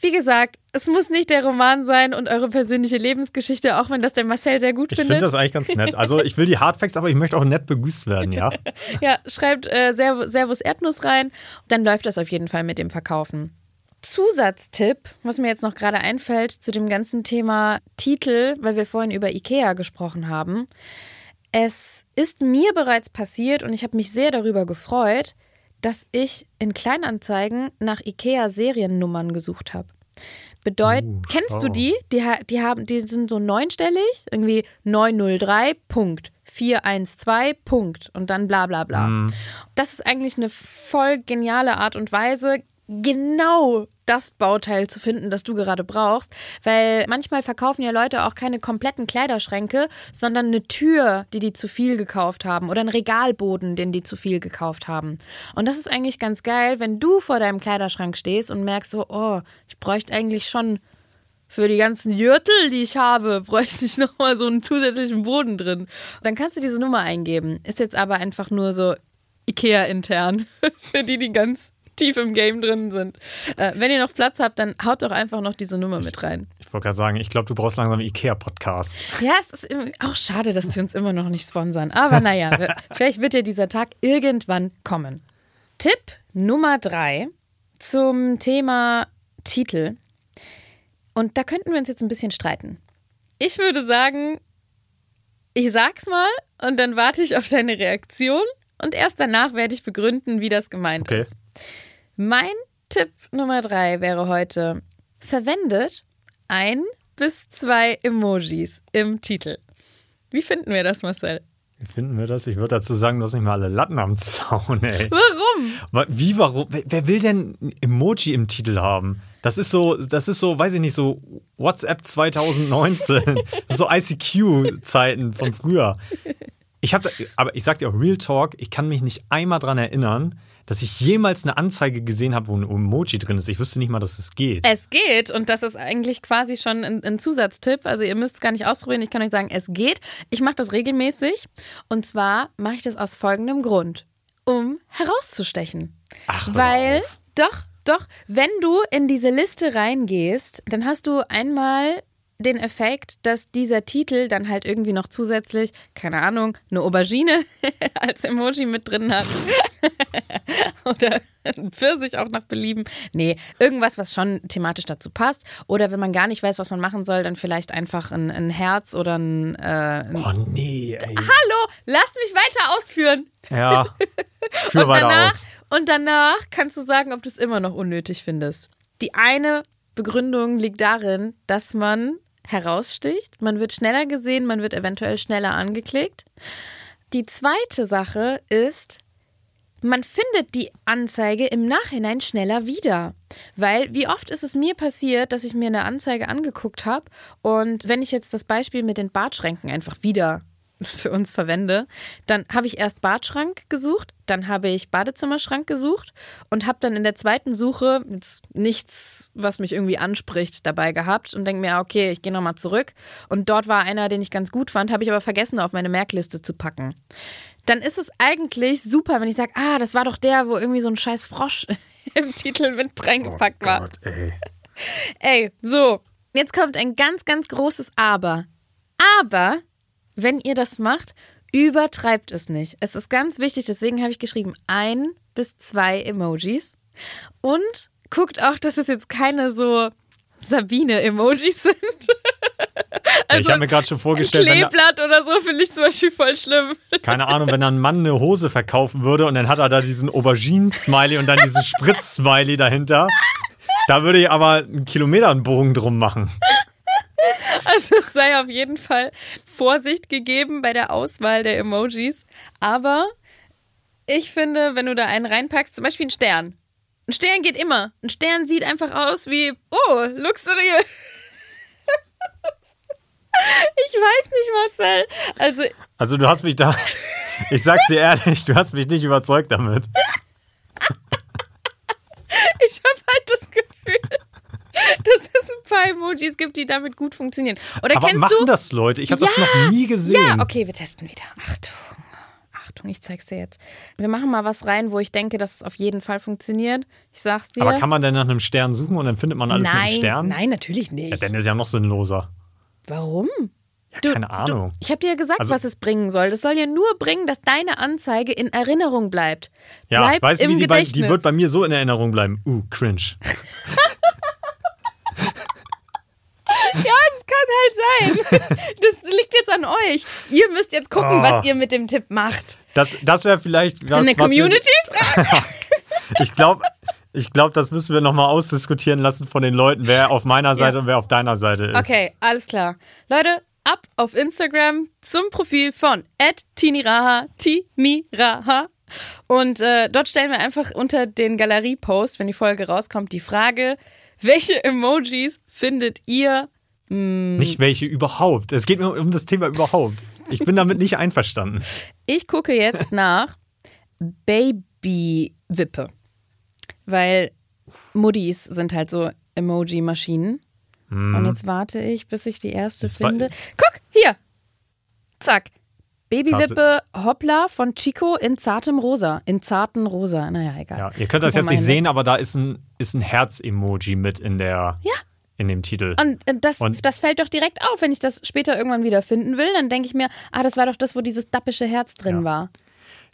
Wie gesagt, es muss nicht der Roman sein und eure persönliche Lebensgeschichte, auch wenn das der Marcel sehr gut Ich findet. finde das eigentlich ganz nett. Also ich will die Hardfacts, aber ich möchte auch nett begrüßt werden, ja. *laughs* Ja, schreibt äh, Serv Servus Erdnuss rein. Dann läuft das auf jeden Fall mit dem Verkaufen. Zusatztipp, was mir jetzt noch gerade einfällt zu dem ganzen Thema Titel, weil wir vorhin über Ikea gesprochen haben. Es ist mir bereits passiert und ich habe mich sehr darüber gefreut, dass ich in Kleinanzeigen nach Ikea-Seriennummern gesucht habe. Bedeut, Uh, kennst du die? Die, die, haben, die sind so neunstellig, irgendwie 903 Punkt. 412 Punkt und dann bla bla bla. Das ist eigentlich eine voll geniale Art und Weise, genau das Bauteil zu finden, das du gerade brauchst, weil manchmal verkaufen ja Leute auch keine kompletten Kleiderschränke, sondern eine Tür, die die zu viel gekauft haben oder einen Regalboden, den die zu viel gekauft haben. Und das ist eigentlich ganz geil, wenn du vor deinem Kleiderschrank stehst und merkst so, oh, ich bräuchte eigentlich schon für die ganzen Jürtel, die ich habe, *laughs* bräuchte ich nochmal so einen zusätzlichen Boden drin. Dann kannst du diese Nummer eingeben. Ist jetzt aber einfach nur so Ikea-intern, *laughs* für die, die ganz tief im Game drin sind. Äh, wenn ihr noch Platz habt, dann haut doch einfach noch diese Nummer mit rein. Ich wollte gerade sagen, ich glaube, du brauchst langsam Ikea-Podcast. Ja, es ist auch schade, dass die uns immer noch nicht sponsern. Aber naja, *laughs* vielleicht wird ja dieser Tag irgendwann kommen. Tipp Nummer drei zum Thema Titel. Und da könnten wir uns jetzt ein bisschen streiten. Ich würde sagen, ich sag's mal und dann warte ich auf deine Reaktion und erst danach werde ich begründen, wie das gemeint Okay. ist. Mein Tipp Nummer drei wäre heute, verwendet ein bis zwei Emojis im Titel. Wie finden wir das, Marcel? Wie finden wir das? Ich würde dazu sagen, du hast nicht mal alle Latten am Zaun, ey. Warum? Wa- Wie, warum? Wer- will denn ein Emoji im Titel haben? Das ist so, das ist so, weiß ich nicht, so WhatsApp 2019. Das ist so ICQ-Zeiten von früher. Ich habe, aber ich sag dir auch Real Talk, ich kann mich nicht einmal dran erinnern, dass ich jemals eine Anzeige gesehen habe, wo ein Emoji drin ist. Ich wüsste nicht mal, dass es geht. Es geht und das ist eigentlich quasi schon ein, ein Zusatztipp. Also ihr müsst es gar nicht ausprobieren. Ich kann euch sagen, es geht. Ich mache das regelmäßig und zwar mache ich das aus folgendem Grund, um herauszustechen. Ach, Weil auf. doch, doch, wenn du in diese Liste reingehst, dann hast du einmal den Effekt, dass dieser Titel dann halt irgendwie noch zusätzlich, keine Ahnung, eine Aubergine *laughs* als Emoji mit drin hat. *laughs* Oder ein Pfirsich auch nach Belieben. Nee, irgendwas, was schon thematisch dazu passt. Oder wenn man gar nicht weiß, was man machen soll, dann vielleicht einfach ein, ein Herz oder ein, äh, ein Oh nee, ey. Hallo, lass mich weiter ausführen. Ja. *laughs* Führ Und weiter danach, aus. und danach kannst du sagen, ob du es immer noch unnötig findest. Die eine Begründung liegt darin, dass man heraussticht, man wird schneller gesehen, man wird eventuell schneller angeklickt. Die zweite Sache ist, man findet die Anzeige im Nachhinein schneller wieder. Weil wie oft ist es mir passiert, dass ich mir eine Anzeige angeguckt habe und wenn ich jetzt das Beispiel mit den Bartschränken einfach wieder für uns verwende, dann habe ich erst Badschrank gesucht, dann habe ich Badezimmerschrank gesucht und habe dann in der zweiten Suche jetzt nichts, was mich irgendwie anspricht, dabei gehabt und denke mir, ah, okay, ich gehe nochmal zurück. Und dort war einer, den ich ganz gut fand, habe ich aber vergessen, auf meine Merkliste zu packen. Dann ist es eigentlich super, wenn ich sage, ah, das war doch der, wo irgendwie so ein scheiß Frosch *laughs* im Titel mit reingepackt war. Gott, ey. Ey, so, jetzt kommt ein ganz, ganz großes Aber. Aber, wenn ihr das macht, übertreibt es nicht. Es ist ganz wichtig, deswegen habe ich geschrieben, ein bis zwei Emojis. Und guckt auch, dass es jetzt keine so Sabine-Emojis sind. *laughs* Ja, ich habe mir gerade schon Ein vorgestellt, da, Kleeblatt oder so finde ich zum Beispiel voll schlimm. keine Ahnung, wenn da ein Mann eine Hose verkaufen würde und dann hat er da diesen Auberginen-Smiley und dann diesen Spritz-Smiley dahinter. Da würde ich aber einen Kilometer einen Bogen drum machen. *laughs* Also es sei auf jeden Fall Vorsicht gegeben bei der Auswahl der Emojis. Aber ich finde, wenn du da einen reinpackst, zum Beispiel einen Stern. Ein Stern geht immer. Ein Stern sieht einfach aus wie, oh, luxuriös. *laughs* Ich weiß nicht, Marcel. Also, Also du hast mich da, *laughs* ich sag's dir ehrlich, du hast mich nicht überzeugt damit. ich habe halt das Gefühl, *laughs* dass es ein paar Emojis gibt, die damit gut funktionieren. Oder Aber kennst machen du? das Leute? Ich habe das Ja, noch nie gesehen. Ja, okay, wir testen wieder. Achtung. Achtung, ich zeig's dir jetzt. Wir machen mal was rein, wo ich denke, dass es auf jeden Fall funktioniert. Ich sag's dir. Aber kann man denn nach einem Stern suchen und dann findet man alles mit einem nein, Stern? nein, natürlich Ja, nicht. dann ist ja noch sinnloser. Warum? Ja, keine Ahnung. Du, ich habe dir ja gesagt, Also- was es bringen soll. Das soll ja nur bringen, dass deine Anzeige in Erinnerung bleibt. Ja, Bleibt weißt du, wie die, bei, die wird bei mir so in Erinnerung bleiben. Uh, cringe. *laughs* Ja, es kann halt sein. *laughs* Das liegt jetzt an euch. Ihr müsst jetzt gucken, Oh. was ihr mit dem Tipp macht. Das, das wäre vielleicht was, Eine was Community? Wir, *laughs* ich glaube, ich glaub, das müssen wir nochmal ausdiskutieren lassen von den Leuten, wer auf meiner Seite und wer auf deiner Seite ist. Okay, alles klar. Leute, ab auf Instagram zum Profil von @tiniraha, tiniraha. Und äh, dort stellen wir einfach unter den Galerie-Post, wenn die Folge rauskommt, die Frage, welche Emojis findet ihr? Nicht welche überhaupt. Es geht mir um das Thema überhaupt. Ich bin damit nicht einverstanden. Ich gucke jetzt nach Baby-Wippe. Weil Muddis sind halt so Emoji-Maschinen. Und jetzt warte ich, bis ich die erste Jetzt finde. Guck, hier. Zack. Babywippe Hoppla von Chico in zartem Rosa. In zarten Rosa. Naja, egal. Ja, ihr könnt das jetzt nicht hin. sehen, aber da ist ein, ist ein Herz-Emoji mit in der Ja. In dem Titel. Und äh, das, Und- das fällt doch direkt auf, wenn ich das später irgendwann wieder finden will. Dann denke ich mir, ah, das war doch das, wo dieses dappische Herz drin Ja. war.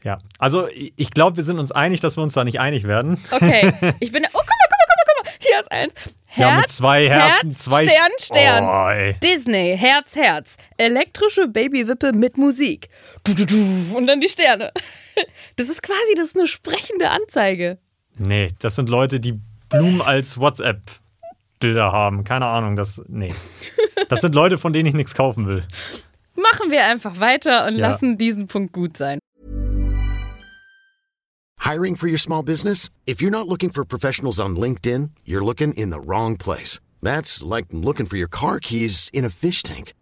Ja, also ich glaube, wir sind uns einig, dass wir uns da nicht einig werden. Okay. *laughs* Ich bin. Oh, guck mal, guck mal, guck mal, guck mal. Hier ist eins. Herz. ja, mit zwei Herzen, Herz, zwei Stern, Stern. Oh, ey. Disney, Herz, Herz. Elektrische Babywippe mit Musik. Und dann die Sterne. *laughs* Das ist quasi, das ist eine sprechende Anzeige. Nee, das sind Leute, die Blumen als WhatsApp-Bilder haben. Keine Ahnung, das. Nee. Das sind Leute, von denen ich nichts kaufen will. Machen wir einfach weiter und Ja. lassen diesen Punkt gut sein. Hiring for your small business? If you're not looking for professionals on LinkedIn, you're looking in the wrong place. That's like looking for your car keys in a fish tank.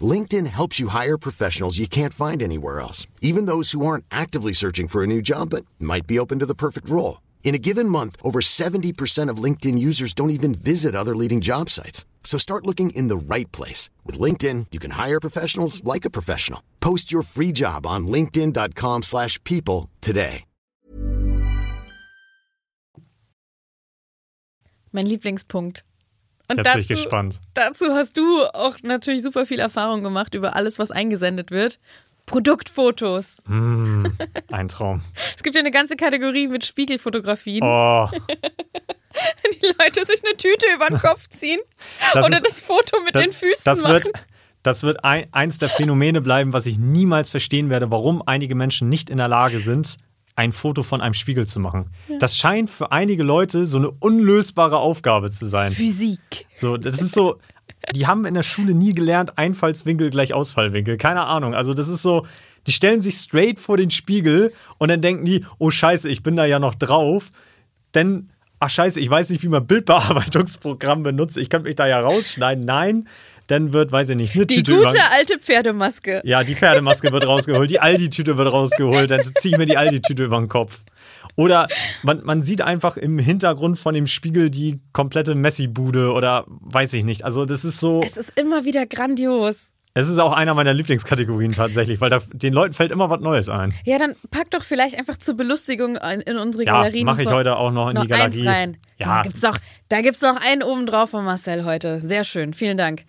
LinkedIn helps you hire professionals you can't find anywhere else, even those who aren't actively searching for a new job but might be open to the perfect role. In a given month, over 70% of LinkedIn users don't even visit other leading job sites. So start looking in the right place. With LinkedIn, you can hire professionals like a professional. Post your free job on linkedin.com/people slash people today. Mein Lieblingspunkt. Und Jetzt bin ich gespannt. Dazu hast du auch natürlich super viel Erfahrung gemacht über alles, was eingesendet wird. Produktfotos. Ein Traum. *laughs* Es gibt ja eine ganze Kategorie mit Spiegelfotografien. Oh, *laughs* Die Leute sich eine Tüte über den Kopf ziehen Das oder ist- das Foto mit den Füßen das machen. wird, das wird ein, eins der Phänomene bleiben, was ich niemals verstehen werde, warum einige Menschen nicht in der Lage sind, ein Foto von einem Spiegel zu machen. Das scheint für einige Leute so eine unlösbare Aufgabe zu sein. Physik. So, das ist so, die haben in der Schule nie gelernt, Einfallswinkel gleich Ausfallwinkel. Keine Ahnung. Also, das ist so, die stellen sich straight vor den Spiegel und dann denken die, oh Scheiße, ich bin da ja noch drauf. Denn, ach Scheiße, ich weiß nicht, wie man Bildbearbeitungsprogramm benutzt. Ich könnte mich da ja rausschneiden. Nein, dann wird, weiß ich nicht, eine Die Tüte gute über. alte Pferdemaske. Ja, die Pferdemaske wird rausgeholt, die Aldi-Tüte wird rausgeholt, dann ziehe ich mir die Aldi-Tüte über den Kopf. Oder man, man sieht einfach im Hintergrund von dem Spiegel die komplette Messi-Bude oder weiß ich nicht. Also das ist so, Es ist immer wieder grandios. es ist auch einer meiner Lieblingskategorien tatsächlich, weil da, den Leuten fällt immer was Neues ein. Ja, dann pack doch vielleicht einfach zur Belustigung in, in unsere Ja, Galerien. mache ich noch- heute auch noch in noch die Galerie. Eins rein. Ja, Da doch, da gibt's noch einen oben drauf von Marcel heute. Sehr schön, vielen Dank.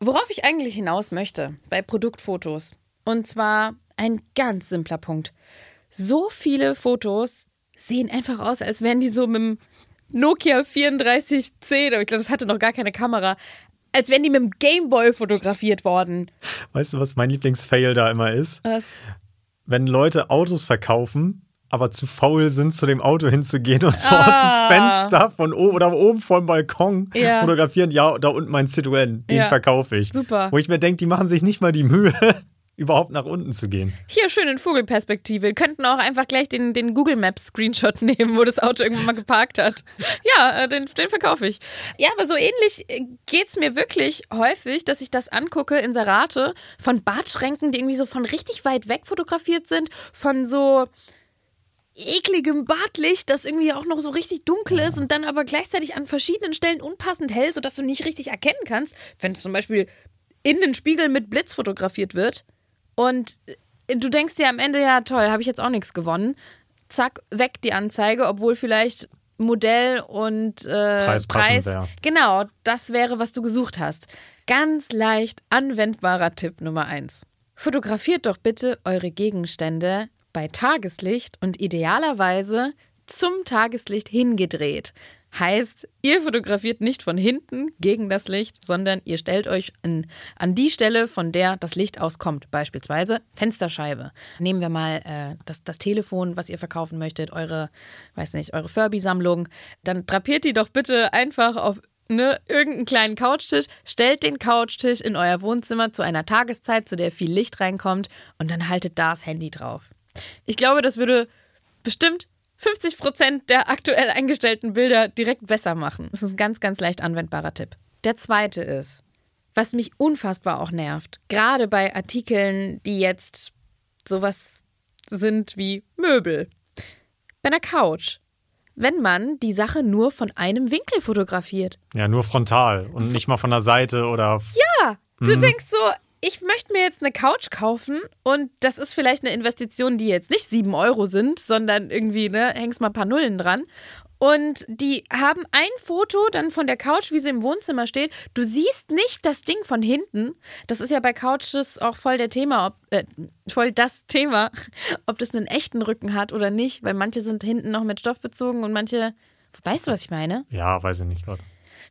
Worauf ich eigentlich hinaus möchte bei Produktfotos. Und zwar ein ganz simpler Punkt. So viele Fotos sehen einfach aus, als wären die so mit dem Nokia 3410, aber ich glaube, das hatte noch gar keine Kamera, als wären die mit dem Gameboy fotografiert worden. weißt du, was mein Lieblingsfail da immer ist? Was? Wenn Leute Autos verkaufen, aber zu faul sind, zu dem Auto hinzugehen und so aus Ah. dem Fenster von oben oder oben vom Balkon Ja. fotografieren. Ja, da unten mein Citroën, den Ja. verkaufe ich. Super. Wo ich mir denke, die machen sich nicht mal die Mühe, überhaupt nach unten zu gehen. Hier schön in Vogelperspektive. Wir könnten auch einfach gleich den, den Google Maps Screenshot *laughs* nehmen, wo das Auto irgendwann mal geparkt hat. Ja, äh, den, den verkaufe ich. Ja, aber so ähnlich äh, geht's mir wirklich häufig, dass ich das angucke, Inserate von Badschränken, die irgendwie so von richtig weit weg fotografiert sind, von so ekligem Badlicht, das irgendwie auch noch so richtig dunkel ist und dann aber gleichzeitig an verschiedenen Stellen unpassend hell, sodass du nicht richtig erkennen kannst, wenn es zum Beispiel in den Spiegel mit Blitz fotografiert wird. Und du denkst dir am Ende, ja toll, habe ich jetzt auch nichts gewonnen. Zack, weg die Anzeige, obwohl vielleicht Modell und äh, Preis wär. Genau, das wäre, was du gesucht hast. Ganz leicht anwendbarer Tipp Nummer eins. Fotografiert doch bitte eure Gegenstände bei Tageslicht und idealerweise zum Tageslicht hingedreht. Heißt, ihr fotografiert nicht von hinten gegen das Licht, sondern ihr stellt euch an, an die Stelle, von der das Licht auskommt. Beispielsweise Fensterscheibe. Nehmen wir mal äh, das, das Telefon, was ihr verkaufen möchtet, eure, weiß nicht, eure Furby-Sammlung. Dann drapiert die doch bitte einfach auf ne, irgendeinen kleinen Couchtisch, stellt den Couchtisch in euer Wohnzimmer zu einer Tageszeit, zu der viel Licht reinkommt und dann haltet da das Handy drauf. Ich glaube, das würde bestimmt 50 Prozent der aktuell eingestellten Bilder direkt besser machen. Das ist ein ganz, ganz leicht anwendbarer Tipp. Der zweite ist, was mich unfassbar auch nervt, gerade bei Artikeln, die jetzt sowas sind wie Möbel. Bei einer Couch. Wenn man die Sache nur von einem Winkel fotografiert. Ja, nur frontal und nicht mal von der Seite oder. Ja, du denkst so, ich möchte mir jetzt eine Couch kaufen und das ist vielleicht eine Investition, die jetzt nicht 7 Euro sind, sondern irgendwie, ne, hängst mal ein paar Nullen dran. Und die haben ein Foto dann von der Couch, wie sie im Wohnzimmer steht. Du siehst nicht das Ding von hinten. Das ist ja bei Couches auch voll der Thema, ob, äh, voll das Thema, *laughs* ob das einen echten Rücken hat oder nicht, weil manche sind hinten noch mit Stoff bezogen und manche. Weißt du, was ich meine? Ja, weiß ich nicht, Leute.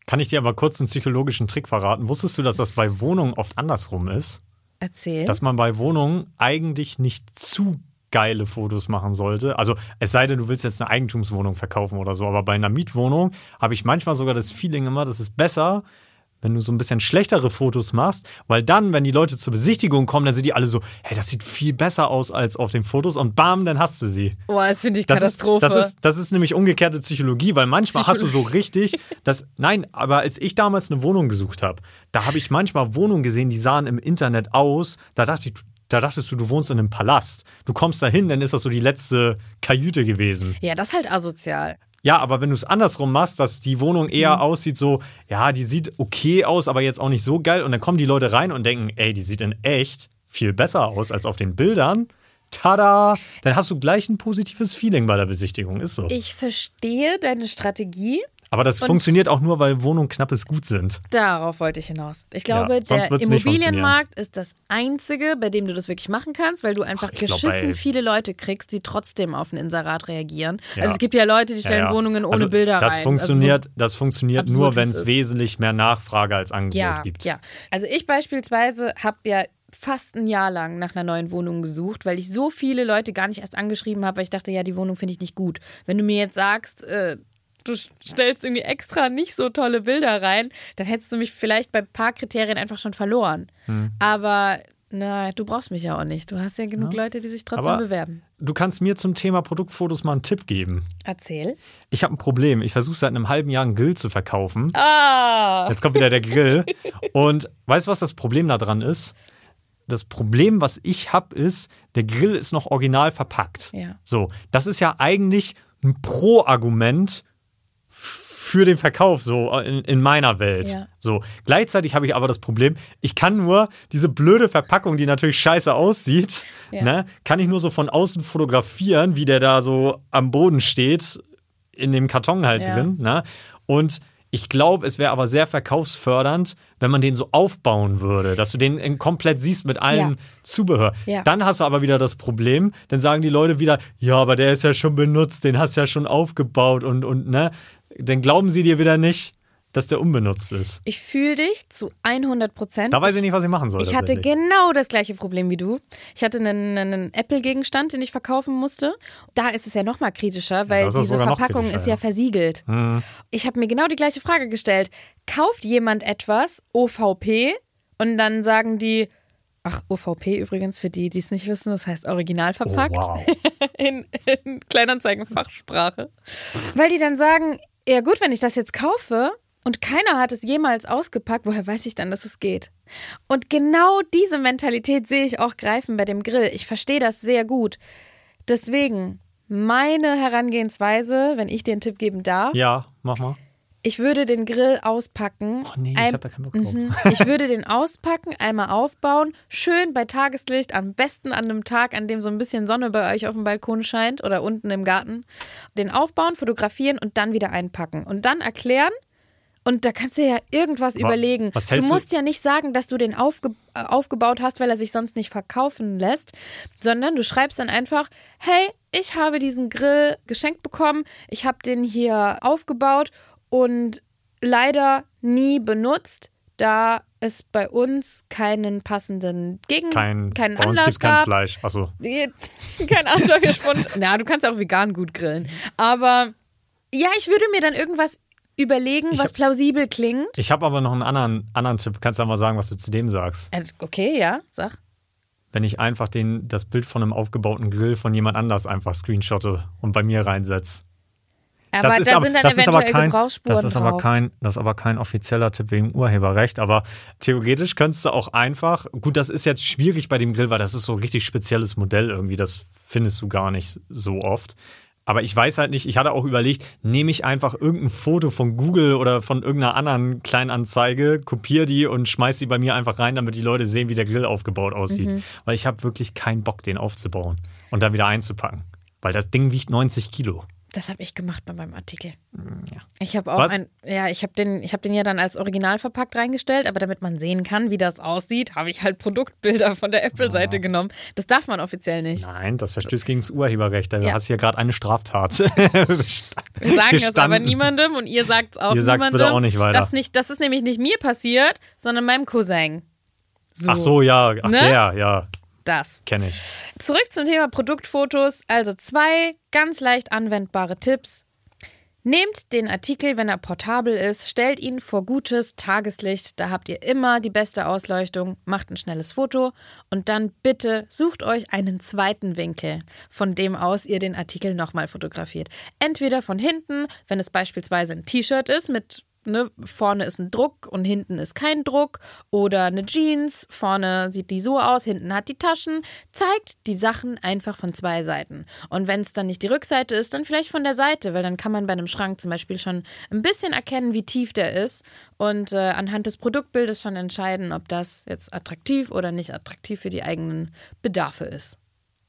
Kann ich dir aber kurz einen psychologischen Trick verraten? Wusstest du, dass das bei Wohnungen oft andersrum ist? Erzähl. Dass man bei Wohnungen eigentlich nicht zu geile Fotos machen sollte. Also es sei denn, du willst jetzt eine Eigentumswohnung verkaufen oder so, aber bei einer Mietwohnung habe ich manchmal sogar das Feeling immer, das ist besser, wenn du so ein bisschen schlechtere Fotos machst, weil dann, wenn die Leute zur Besichtigung kommen, dann sind die alle so, hey, das sieht viel besser aus als auf den Fotos und bam, dann hast du sie. Boah, das finde ich Das Katastrophe. Ist, das, ist, das ist nämlich umgekehrte Psychologie, weil manchmal hast du so richtig, das, nein, aber als ich damals eine Wohnung gesucht habe, da habe ich manchmal Wohnungen gesehen, die sahen im Internet aus, da dachte ich, da dachtest du, du wohnst in einem Palast. Du kommst da hin, dann ist das so die letzte Kajüte gewesen. ja, das ist halt asozial. Ja, aber wenn du es andersrum machst, dass die Wohnung eher aussieht so, ja, die sieht okay aus, aber jetzt auch nicht so geil. Und dann kommen die Leute rein und denken, ey, die sieht in echt viel besser aus als auf den Bildern. Tada! Dann hast du gleich ein positives Feeling bei der Besichtigung, ist so. Ich verstehe deine Strategie. Aber das und- funktioniert auch nur, weil Wohnungen knappes Gut sind. Darauf wollte ich hinaus. Ich glaube, Ja, der Immobilienmarkt ist das einzige, bei dem du das wirklich machen kannst, weil du einfach glaub, geschissen bei- viele Leute kriegst, die trotzdem auf ein Inserat reagieren. Ja. Also es gibt ja Leute, die stellen ja. Wohnungen ohne also, Bilder das rein. Funktioniert, das funktioniert nur, wenn es wesentlich mehr Nachfrage als Angebot gibt. ja. Also ich beispielsweise habe ja fast ein Jahr lang nach einer neuen Wohnung gesucht, weil ich so viele Leute gar nicht erst angeschrieben habe, weil ich dachte, ja, die Wohnung finde ich nicht gut. Wenn du mir jetzt sagst, äh, du stellst irgendwie extra nicht so tolle Bilder rein, dann hättest du mich vielleicht bei ein paar Kriterien einfach schon verloren. Hm. Aber na, du brauchst mich ja auch nicht. Du hast ja genug Leute, die sich trotzdem Aber- bewerben. Du kannst mir zum Thema Produktfotos mal einen Tipp geben. Erzähl. Ich habe ein Problem. Ich versuche seit einem halben Jahr einen Grill zu verkaufen. Ah! Jetzt kommt wieder der Grill. Und weißt du, was das Problem daran ist? Das Problem, was ich habe, ist, der Grill ist noch original verpackt. Ja. So, das ist ja eigentlich ein Pro-Argument für den Verkauf, so in, in meiner Welt. Ja. So, gleichzeitig habe ich aber das Problem, ich kann nur diese blöde Verpackung, die natürlich scheiße aussieht, Ja. ne, kann ich nur so von außen fotografieren, wie der da so am Boden steht, in dem Karton halt Ja. drin. Ne? Und ich glaube, es wäre aber sehr verkaufsfördernd, wenn man den so aufbauen würde, dass du den komplett siehst mit allem Ja. Zubehör. Ja. Dann hast du aber wieder das Problem, dann sagen die Leute wieder, ja, aber der ist ja schon benutzt, den hast du ja schon aufgebaut und, und ne, dann glauben sie dir wieder nicht, dass der unbenutzt ist. Ich fühle dich zu 100 Prozent. Da weiß ich nicht, was ich machen soll. Ich hatte genau das gleiche Problem wie du. Ich hatte einen, einen Apple-Gegenstand, den ich verkaufen musste. Da ist es ja noch mal kritischer, weil ist diese Verpackung ist ja, ja. versiegelt. Mhm. Ich habe mir genau die gleiche Frage gestellt. Kauft jemand etwas OVP und dann sagen die, ach, OVP übrigens für die, die es nicht wissen, das heißt original Oh, verpackt wow. *laughs* in, in Kleinanzeigen-Fachsprache. Weil die dann sagen, ja gut, wenn ich das jetzt kaufe und keiner hat es jemals ausgepackt, woher weiß ich dann, dass es geht? Und genau diese Mentalität sehe ich auch greifen bei dem Grill. Ich verstehe das sehr gut. Deswegen, meine Herangehensweise, wenn ich dir einen Tipp geben darf, Ja, mach mal. Ich würde den Grill auspacken. Oh nee, ich hab da keinen Bock drauf. Mhm. *laughs* Ich würde den auspacken, einmal aufbauen, schön bei Tageslicht, am besten an einem Tag, an dem so ein bisschen Sonne bei euch auf dem Balkon scheint oder unten im Garten. Den aufbauen, fotografieren und dann wieder einpacken. Und dann erklären. Und da kannst du ja irgendwas Aber überlegen. Du hältst du- musst ja nicht sagen, dass du den aufge äh, aufgebaut hast, weil er sich sonst nicht verkaufen lässt, sondern du schreibst dann einfach, hey, ich habe diesen Grill geschenkt bekommen, ich habe den hier aufgebaut und leider nie benutzt, da es bei uns keinen passenden Gegen Kein, keinen bei uns Anlass gibt's kein gab. Fleisch. Achso. *laughs* Kein Anlaufspund. *laughs* Na, du kannst auch vegan gut grillen. Aber ja, ich würde mir dann irgendwas überlegen, Ich was hab- plausibel klingt. Ich habe aber noch einen anderen, anderen Tipp. Kannst du ja mal sagen, was du zu dem sagst? Äh, Okay, ja, sag. Wenn ich einfach den, das Bild von einem aufgebauten Grill von jemand anders einfach screenshotte und bei mir reinsetze. Aber das ist da aber, sind dann das aber eventuell kein, Gebrauchsspuren das ist aber drauf. kein, das ist aber kein offizieller Tipp wegen Urheberrecht. Aber theoretisch könntest du auch einfach, gut, das ist jetzt schwierig bei dem Grill, weil das ist so ein richtig spezielles Modell irgendwie. Das findest du gar nicht so oft. Aber ich weiß halt nicht, ich hatte auch überlegt, nehme ich einfach irgendein Foto von Google oder von irgendeiner anderen Kleinanzeige, kopiere die und schmeiß die bei mir einfach rein, damit die Leute sehen, wie der Grill aufgebaut aussieht. Mhm. Weil ich habe wirklich keinen Bock, den aufzubauen und dann wieder einzupacken. Weil das Ding wiegt 90 Kilo. Das habe ich gemacht bei meinem Artikel. Mm, Ja. Ich habe auch Was? ein, ja, ich habe den, ich habe den ja dann als original verpackt reingestellt, aber damit man sehen kann, wie das aussieht, habe ich halt Produktbilder von der Apple-Seite genommen. Das darf man offiziell nicht. Nein, das verstößt gegen das Urheberrecht. Du Ja. hast hier gerade eine Straftat. *laughs* Wir sagen es aber niemandem und ihr sagt es auch Ihr niemandem. bitte auch nicht weiter. Das, nicht, das ist nämlich nicht mir passiert, sondern meinem Cousin. So. Ach so, ja, ach Ne? der, ja. Das. Kenne ich. Zurück zum Thema Produktfotos. Also zwei ganz leicht anwendbare Tipps. Nehmt den Artikel, wenn er portabel ist, stellt ihn vor gutes Tageslicht. Da habt ihr immer die beste Ausleuchtung. Macht ein schnelles Foto und dann bitte sucht euch einen zweiten Winkel, von dem aus ihr den Artikel nochmal fotografiert. Entweder von hinten, wenn es beispielsweise ein T-Shirt ist mit Ne, vorne ist ein Druck und hinten ist kein Druck. Oder eine Jeans, vorne sieht die so aus, hinten hat die Taschen. Zeigt die Sachen einfach von zwei Seiten. Und wenn es dann nicht die Rückseite ist, dann vielleicht von der Seite, weil dann kann man bei einem Schrank zum Beispiel schon ein bisschen erkennen, wie tief der ist. Und äh, anhand des Produktbildes schon entscheiden, ob das jetzt attraktiv oder nicht attraktiv für die eigenen Bedarfe ist.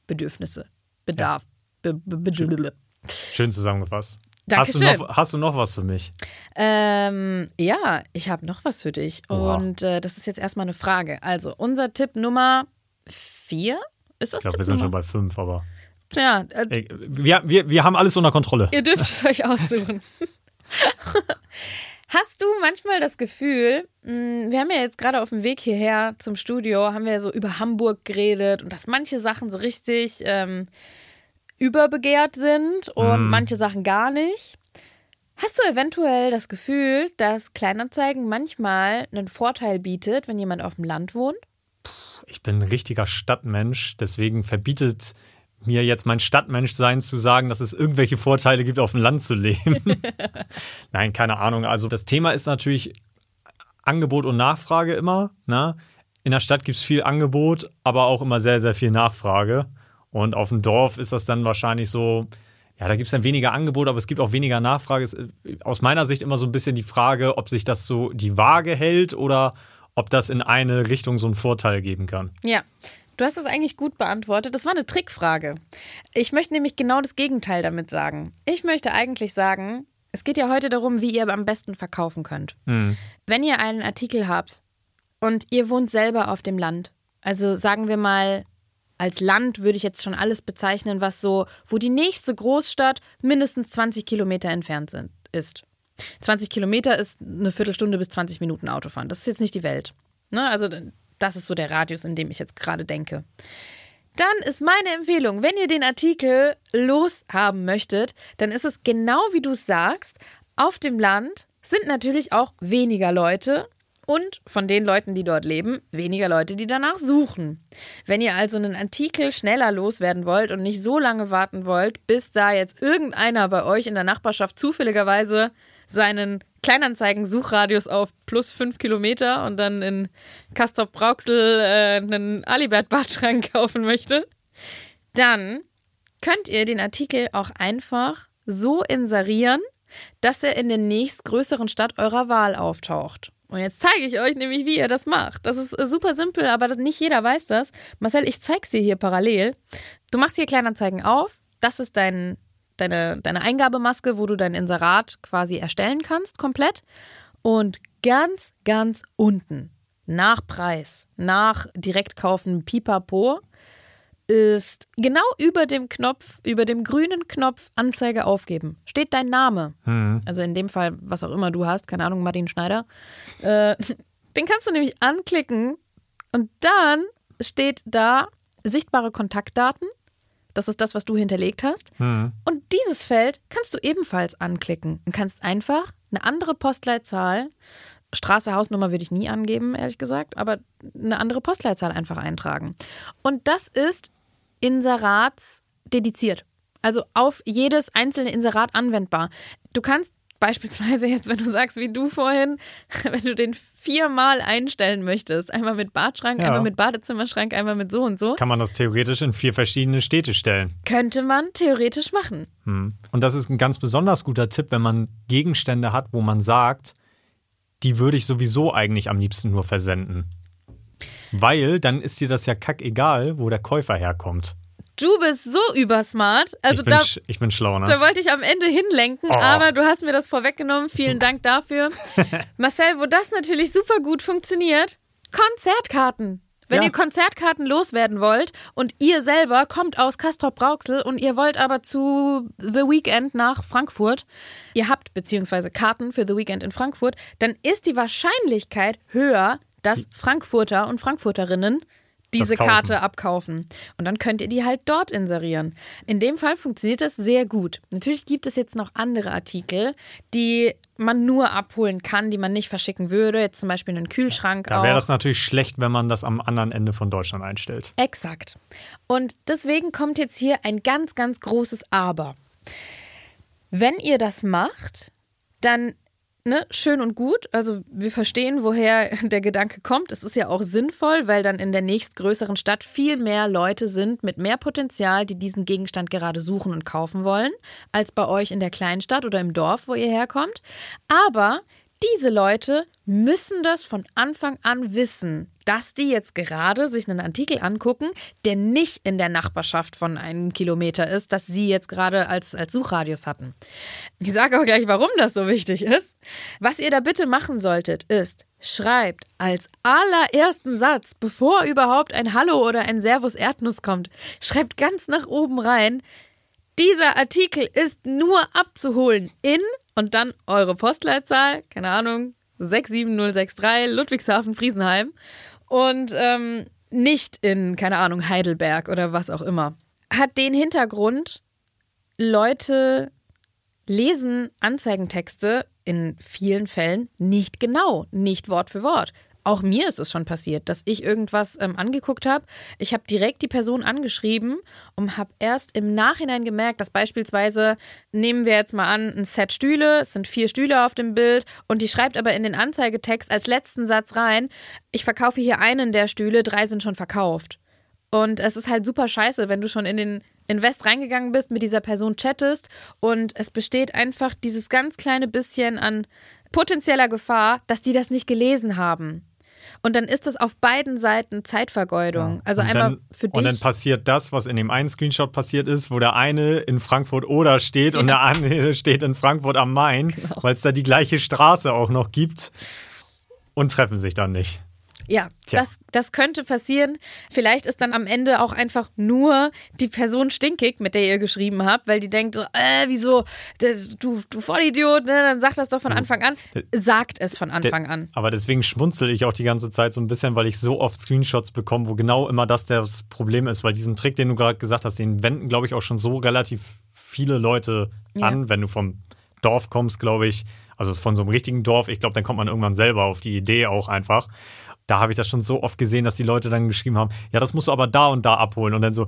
Bedürfnisse. Bedarf. Be be be Schön zusammengefasst. Hast du, Dankeschön. noch, hast du noch was für mich? Ähm, ja, ich habe noch was für dich. Oha. Und äh, das ist jetzt erstmal eine Frage. Also, unser Tipp Nummer vier? Ist das Ich glaube, wir sind schon bei fünf, aber. Ja, äh, wir, wir, wir haben alles unter Kontrolle. ihr dürft es euch aussuchen. *laughs* Hast du manchmal das Gefühl, mh, wir haben ja jetzt gerade auf dem Weg hierher zum Studio, haben wir so über Hamburg geredet und dass manche Sachen so richtig ähm, überbegehrt sind und manche Sachen gar nicht. Hast du eventuell das Gefühl, dass Kleinanzeigen manchmal einen Vorteil bietet, wenn jemand auf dem Land wohnt? Ich bin ein richtiger Stadtmensch, deswegen verbietet mir jetzt mein Stadtmenschsein zu sagen, dass es irgendwelche Vorteile gibt, auf dem Land zu leben. *laughs* Nein, keine Ahnung. Also das Thema ist natürlich Angebot und Nachfrage immer. Ne? In der Stadt gibt es viel Angebot, aber auch immer sehr, sehr viel Nachfrage. Und auf dem Dorf ist das dann wahrscheinlich so, ja, da gibt es dann weniger Angebot, aber es gibt auch weniger Nachfrage. Es ist aus meiner Sicht immer so ein bisschen die Frage, ob sich das so die Waage hält oder ob das in eine Richtung so einen Vorteil geben kann. Ja, du hast es eigentlich gut beantwortet. Das war eine Trickfrage. Ich möchte nämlich genau das Gegenteil damit sagen. Ich möchte eigentlich sagen, es geht ja heute darum, wie ihr am besten verkaufen könnt. Wenn ihr einen Artikel habt und ihr wohnt selber auf dem Land, also sagen wir mal, als Land würde ich jetzt schon alles bezeichnen, was so, wo die nächste Großstadt mindestens 20 Kilometer entfernt sind, ist. 20 Kilometer ist eine Viertelstunde bis 20 Minuten Autofahren. Das ist jetzt nicht die Welt. Ne? Also das ist so der Radius, in dem ich jetzt gerade denke. Dann ist meine Empfehlung, wenn ihr den Artikel loshaben möchtet, dann ist es genau wie du es sagst. Auf dem Land sind natürlich auch weniger Leute und von den Leuten, die dort leben, weniger Leute, die danach suchen. Wenn ihr also einen Artikel schneller loswerden wollt und nicht so lange warten wollt, bis da jetzt irgendeiner bei euch in der Nachbarschaft zufälligerweise seinen Kleinanzeigen-Suchradius auf plus fünf Kilometer und dann in Castrop-Brauxel äh, einen Alibert-Badschrank *laughs* kaufen möchte, dann könnt ihr den Artikel auch einfach so inserieren, dass er in der nächstgrößeren Stadt eurer Wahl auftaucht. Und jetzt zeige ich euch nämlich, wie ihr das macht. Das ist äh, super simpel, aber nicht jeder weiß das. Marcel, ich zeige es dir hier parallel. Du machst hier Kleinanzeigen auf. Das ist dein, deine, deine Eingabemaske, wo du dein Inserat quasi erstellen kannst, komplett. Und ganz, ganz unten, nach Preis, nach Direktkaufen Pipapo, ist genau über dem Knopf, über dem grünen Knopf Anzeige aufgeben, steht dein Name. Also in dem Fall, was auch immer du hast, keine Ahnung, Martin Schneider. Äh, *laughs* den kannst du nämlich anklicken und dann steht da sichtbare Kontaktdaten. Das ist das, was du hinterlegt hast. Und dieses Feld kannst du ebenfalls anklicken und kannst einfach eine andere Postleitzahl, Straße, Hausnummer würde ich nie angeben, ehrlich gesagt, aber eine andere Postleitzahl einfach eintragen. Und das ist Inserats dediziert. Also auf jedes einzelne Inserat anwendbar. Du kannst beispielsweise jetzt, wenn du sagst, wie du vorhin, *laughs* wenn du den viermal einstellen möchtest, einmal mit Badschrank, Ja. einmal mit Badezimmerschrank, einmal mit so und so, Kann man das theoretisch in vier verschiedene Städte stellen. könnte man theoretisch machen. Und das ist ein ganz besonders guter Tipp, wenn man Gegenstände hat, wo man sagt, die würde ich sowieso eigentlich am liebsten nur versenden. Weil dann ist dir das ja kackegal, wo der Käufer herkommt. Du bist so übersmart. Also ich, bin, da, ich bin schlau, ne? Da wollte ich am Ende hinlenken, Oh. aber du hast mir das vorweggenommen. Vielen Dank dafür. *laughs* Marcel, wo das natürlich super gut funktioniert, Konzertkarten. Wenn Ja. ihr Konzertkarten loswerden wollt und ihr selber kommt aus Castrop-Rauxel und ihr wollt aber zu The Weekend nach Frankfurt, ihr habt beziehungsweise Karten für The Weekend in Frankfurt, dann ist die Wahrscheinlichkeit höher, dass Frankfurter und Frankfurterinnen diese. Karte abkaufen. Und dann könnt ihr die halt dort inserieren. In dem Fall funktioniert das sehr gut. Natürlich gibt es jetzt noch andere Artikel, die man nur abholen kann, die man nicht verschicken würde. Jetzt zum Beispiel einen Kühlschrank Da wäre das natürlich schlecht, wenn man das am anderen Ende von Deutschland einstellt. Exakt. Und deswegen kommt jetzt hier ein ganz, ganz großes Aber. Wenn ihr das macht, dann ne, schön und gut. Also wir verstehen, woher *laughs* der Gedanke kommt. Es ist ja auch sinnvoll, weil dann in der nächstgrößeren Stadt viel mehr Leute sind mit mehr Potenzial, die diesen Gegenstand gerade suchen und kaufen wollen, als bei euch in der kleinen Stadt oder im Dorf, wo ihr herkommt. Aber diese Leute müssen das von Anfang an wissen, dass die jetzt gerade sich einen Artikel angucken, der nicht in der Nachbarschaft von einem Kilometer ist, das sie jetzt gerade als, als Suchradius hatten. Ich sage auch gleich, warum das so wichtig ist. Was ihr da bitte machen solltet, ist, schreibt als allerersten Satz, bevor überhaupt ein Hallo oder ein Servus Erdnuss kommt, schreibt ganz nach oben rein, dieser Artikel ist nur abzuholen in und dann eure Postleitzahl, keine Ahnung, 67063 Ludwigshafen, Friesenheim und ähm, nicht in, keine Ahnung, Heidelberg oder was auch immer. Hat den Hintergrund, Leute lesen Anzeigentexte in vielen Fällen nicht genau, nicht Wort für Wort. Auch mir ist es schon passiert, dass ich irgendwas ähm, angeguckt habe. Ich habe direkt die Person angeschrieben und habe erst im Nachhinein gemerkt, dass beispielsweise, nehmen wir jetzt mal an, ein Set Stühle, es sind vier Stühle auf dem Bild und die schreibt aber in den Anzeigetext als letzten Satz rein, ich verkaufe hier einen der Stühle, drei sind schon verkauft. Und es ist halt super scheiße, wenn du schon in den Invest reingegangen bist, mit dieser Person chattest und es besteht einfach dieses ganz kleine bisschen an potenzieller Gefahr, dass die das nicht gelesen haben. Und dann ist das auf beiden Seiten Zeitvergeudung. Also und einmal dann, für dich. Und dann passiert das, was in dem einen Screenshot passiert ist, wo der eine in Frankfurt Oder steht und der andere *laughs* steht in Frankfurt am Main, Genau. weil es da die gleiche Straße auch noch gibt und treffen sich dann nicht. Ja, Tja. das, das könnte passieren. Vielleicht ist dann am Ende auch einfach nur die Person stinkig, mit der ihr geschrieben habt, weil die denkt, äh, wieso, du, du Vollidiot, ne? dann sag das doch von Anfang an. Sagt es von Anfang an. Aber deswegen schmunzel ich auch die ganze Zeit so ein bisschen, weil ich so oft Screenshots bekomme, wo genau immer das das Problem ist, weil diesen Trick, den du gerade gesagt hast, den wenden, glaube ich, auch schon so relativ viele Leute Ja. an, wenn du vom Dorf kommst, glaube ich, also von so einem richtigen Dorf, ich glaube, dann kommt man irgendwann selber auf die Idee auch einfach. Da habe ich das schon so oft gesehen, dass die Leute dann geschrieben haben, ja, das musst du aber da und da abholen. Und dann so,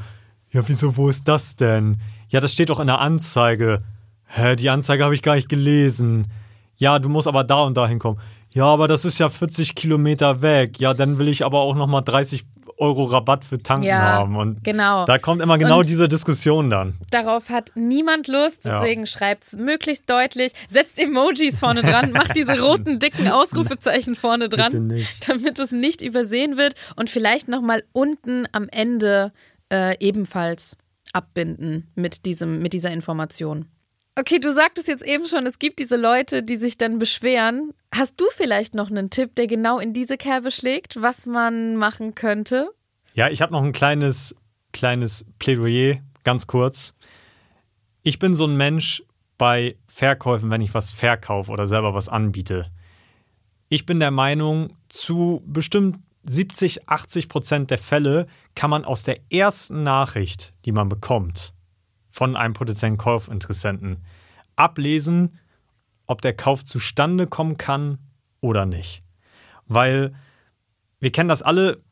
ja, wieso, wo ist das denn? Ja, das steht doch in der Anzeige. Hä, die Anzeige habe ich gar nicht gelesen. Ja, du musst aber da und da hinkommen. Ja, aber das ist ja 40 Kilometer weg. Ja, dann will ich aber auch nochmal 30 Euro Rabatt für Tanken Ja, haben. Und genau. da kommt immer genau Und- diese Diskussion dann. Darauf hat niemand Lust, Ja. deswegen schreibt's möglichst deutlich. Setzt Emojis vorne dran, macht diese *laughs* roten, dicken Ausrufezeichen vorne dran, damit es nicht übersehen wird und vielleicht nochmal unten am Ende äh, ebenfalls abbinden mit, diesem, mit dieser Information. Okay, du sagtest jetzt eben schon, es gibt diese Leute, die sich dann beschweren. Hast du vielleicht noch einen Tipp, der genau in diese Kerbe schlägt, was man machen könnte? Ja, ich habe noch ein kleines, kleines Plädoyer, ganz kurz. Ich bin so ein Mensch bei Verkäufen, wenn ich was verkaufe oder selber was anbiete. Ich bin der Meinung, zu bestimmt 70, 80 Prozent der Fälle kann man aus der ersten Nachricht, die man bekommt, von einem potenziellen Kaufinteressenten ablesen, ob der Kauf zustande kommen kann oder nicht. Weil wir kennen das alle,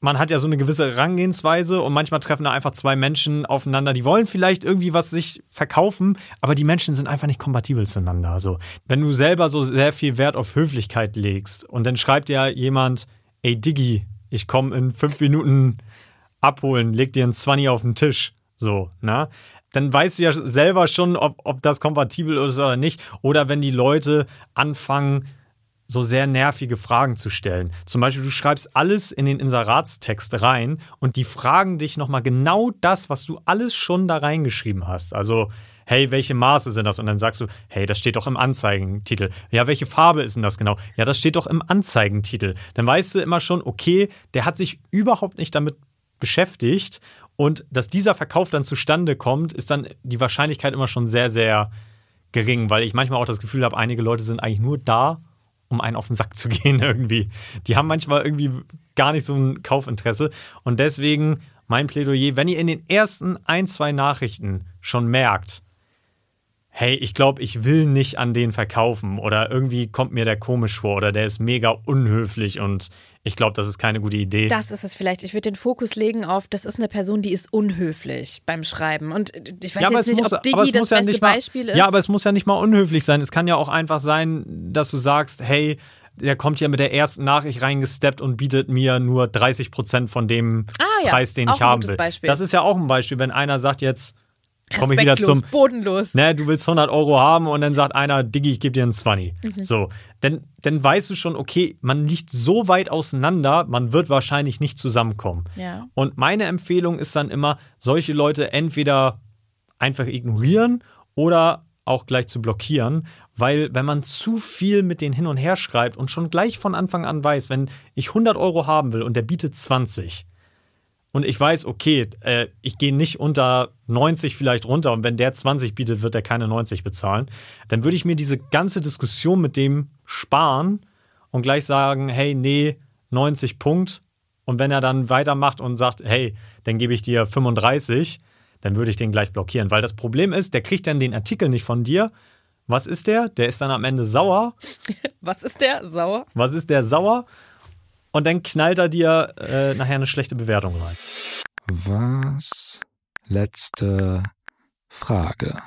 man hat ja so eine gewisse Herangehensweise und manchmal treffen da einfach zwei Menschen aufeinander, die wollen vielleicht irgendwie was sich verkaufen, aber die Menschen sind einfach nicht kompatibel zueinander. Also, wenn du selber so sehr viel Wert auf Höflichkeit legst und dann schreibt ja jemand, ey Diggi, ich komme in fünf Minuten abholen, leg dir ein 20 auf den Tisch, so, ne? Dann weißt du ja selber schon, ob, ob das kompatibel ist oder nicht. Oder wenn die Leute anfangen, so sehr nervige Fragen zu stellen. Zum Beispiel, du schreibst alles in den Inseratstext rein und die fragen dich nochmal genau das, was du alles schon da reingeschrieben hast. Also, hey, welche Maße sind das? Und dann sagst du, hey, das steht doch im Anzeigentitel. Ja, welche Farbe ist denn das genau? Ja, das steht doch im Anzeigentitel. Dann weißt du immer schon, okay, der hat sich überhaupt nicht damit beschäftigt und dass dieser Verkauf dann zustande kommt, ist dann die Wahrscheinlichkeit immer schon sehr, sehr gering, weil ich manchmal auch das Gefühl habe, einige Leute sind eigentlich nur da, um einen auf den Sack zu *laughs* gehen irgendwie. Die haben manchmal irgendwie gar nicht so ein Kaufinteresse. Und deswegen mein Plädoyer, wenn ihr in den ersten ein, zwei Nachrichten schon merkt, hey, ich glaube, ich will nicht an den verkaufen oder irgendwie kommt mir der komisch vor oder der ist mega unhöflich und ich glaube, das ist keine gute Idee. Das ist es vielleicht. Ich würde den Fokus legen auf, das ist eine Person, die ist unhöflich beim Schreiben. Und ich weiß Ja, jetzt nicht, muss- ob es das ja beste mal- Beispiel ist. Ja, aber es muss ja nicht mal unhöflich sein. Es kann ja auch einfach sein, dass du sagst, hey, der kommt ja mit der ersten Nachricht reingesteppt und bietet mir nur 30 Prozent von dem Ah, ja. Preis, den Auch ich haben will. Beispiel. Das ist ja auch ein Beispiel, wenn einer sagt jetzt, komme ich wieder zum, bodenlos. ne, du willst 100 Euro haben und dann sagt einer, Diggi, ich gebe dir einen 20. Mhm. So, dann, dann weißt du schon, okay, man liegt so weit auseinander, man wird wahrscheinlich nicht zusammenkommen. Ja. Und meine Empfehlung ist dann immer, solche Leute entweder einfach ignorieren oder auch gleich zu blockieren, weil wenn man zu viel mit denen hin und her schreibt und schon gleich von Anfang an weiß, wenn ich 100 Euro haben will und der bietet 20 und ich weiß, okay, äh, ich gehe nicht unter 90 vielleicht runter und wenn der 20 bietet, wird er keine 90 bezahlen, dann würde ich mir diese ganze Diskussion mit dem sparen und gleich sagen, hey, nee, 90 Punkt. Und wenn er dann weitermacht und sagt, hey, dann gebe ich dir 35, dann würde ich den gleich blockieren. Weil das Problem ist, der kriegt dann den Artikel nicht von dir. Was ist der? Der ist dann am Ende sauer. *laughs* Was ist der? Sauer? Was ist der sauer? Und dann knallt er dir äh, nachher eine schlechte Bewertung rein. Was? Letzte Frage.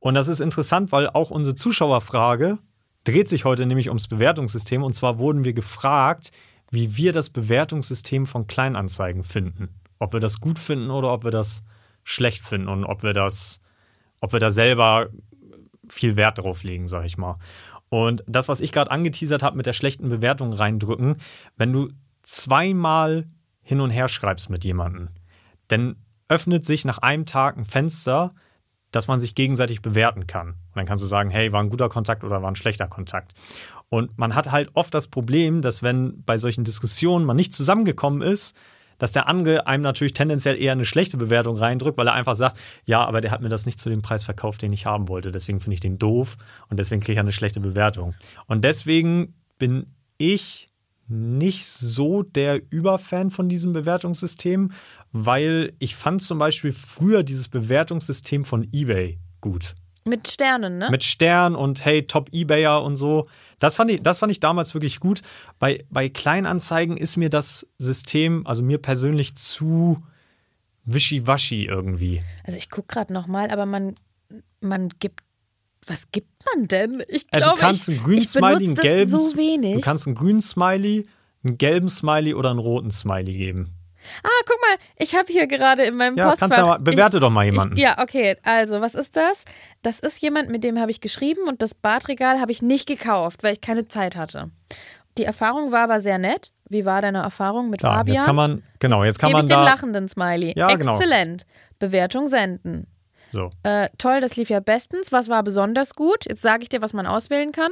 Und das ist interessant, weil auch unsere Zuschauerfrage dreht sich heute nämlich ums Bewertungssystem. Und zwar wurden wir gefragt, wie wir das Bewertungssystem von Kleinanzeigen finden. Ob wir das gut finden oder ob wir das schlecht finden und ob wir das, ob wir da selber viel Wert drauf legen, sag ich mal. Und das, was ich gerade angeteasert habe mit der schlechten Bewertung reindrücken, wenn du zweimal hin und her schreibst mit jemandem, dann öffnet sich nach einem Tag ein Fenster, dass man sich gegenseitig bewerten kann. Und dann kannst du sagen, hey, war ein guter Kontakt oder war ein schlechter Kontakt. Und man hat halt oft das Problem, dass wenn bei solchen Diskussionen man nicht zusammengekommen ist, dass der andere einem natürlich tendenziell eher eine schlechte Bewertung reindrückt, weil er einfach sagt, ja, aber der hat mir das nicht zu dem Preis verkauft, den ich haben wollte. Deswegen finde ich den doof und deswegen kriege ich eine schlechte Bewertung. Und deswegen bin ich nicht so der Überfan von diesem Bewertungssystem, weil ich fand zum Beispiel früher dieses Bewertungssystem von eBay gut. Mit Sternen, ne? Mit Stern und hey, Top Ebayer und so. Das fand ich, das fand ich damals wirklich gut. Bei, bei Kleinanzeigen ist mir das System, also mir persönlich zu wischiwaschi irgendwie. Also ich gucke gerade nochmal, aber man, man gibt. Was gibt man denn? Ich Äh, glaube, du kannst einen grünen Smiley, einen gelben, so wenig. du kannst einen grünen Smiley, einen gelben Smiley oder einen roten Smiley geben. Ah, guck mal, ich habe hier gerade in meinem Ja, Postfach. kannst ja mal, bewerte doch mal jemanden. Ich, ja, okay. Also, was ist das? Das ist jemand, mit dem habe ich geschrieben und das Badregal habe ich nicht gekauft, weil ich keine Zeit hatte. Die Erfahrung war aber sehr nett. Wie war deine Erfahrung mit Ja, Fabian? jetzt kann man, genau, jetzt kann Gebe man ich den da. lachenden Smiley. Ja, genau. Exzellent. Bewertung senden. So. Äh, toll, das lief ja bestens. Was war besonders gut? Jetzt sage ich dir, was man auswählen kann.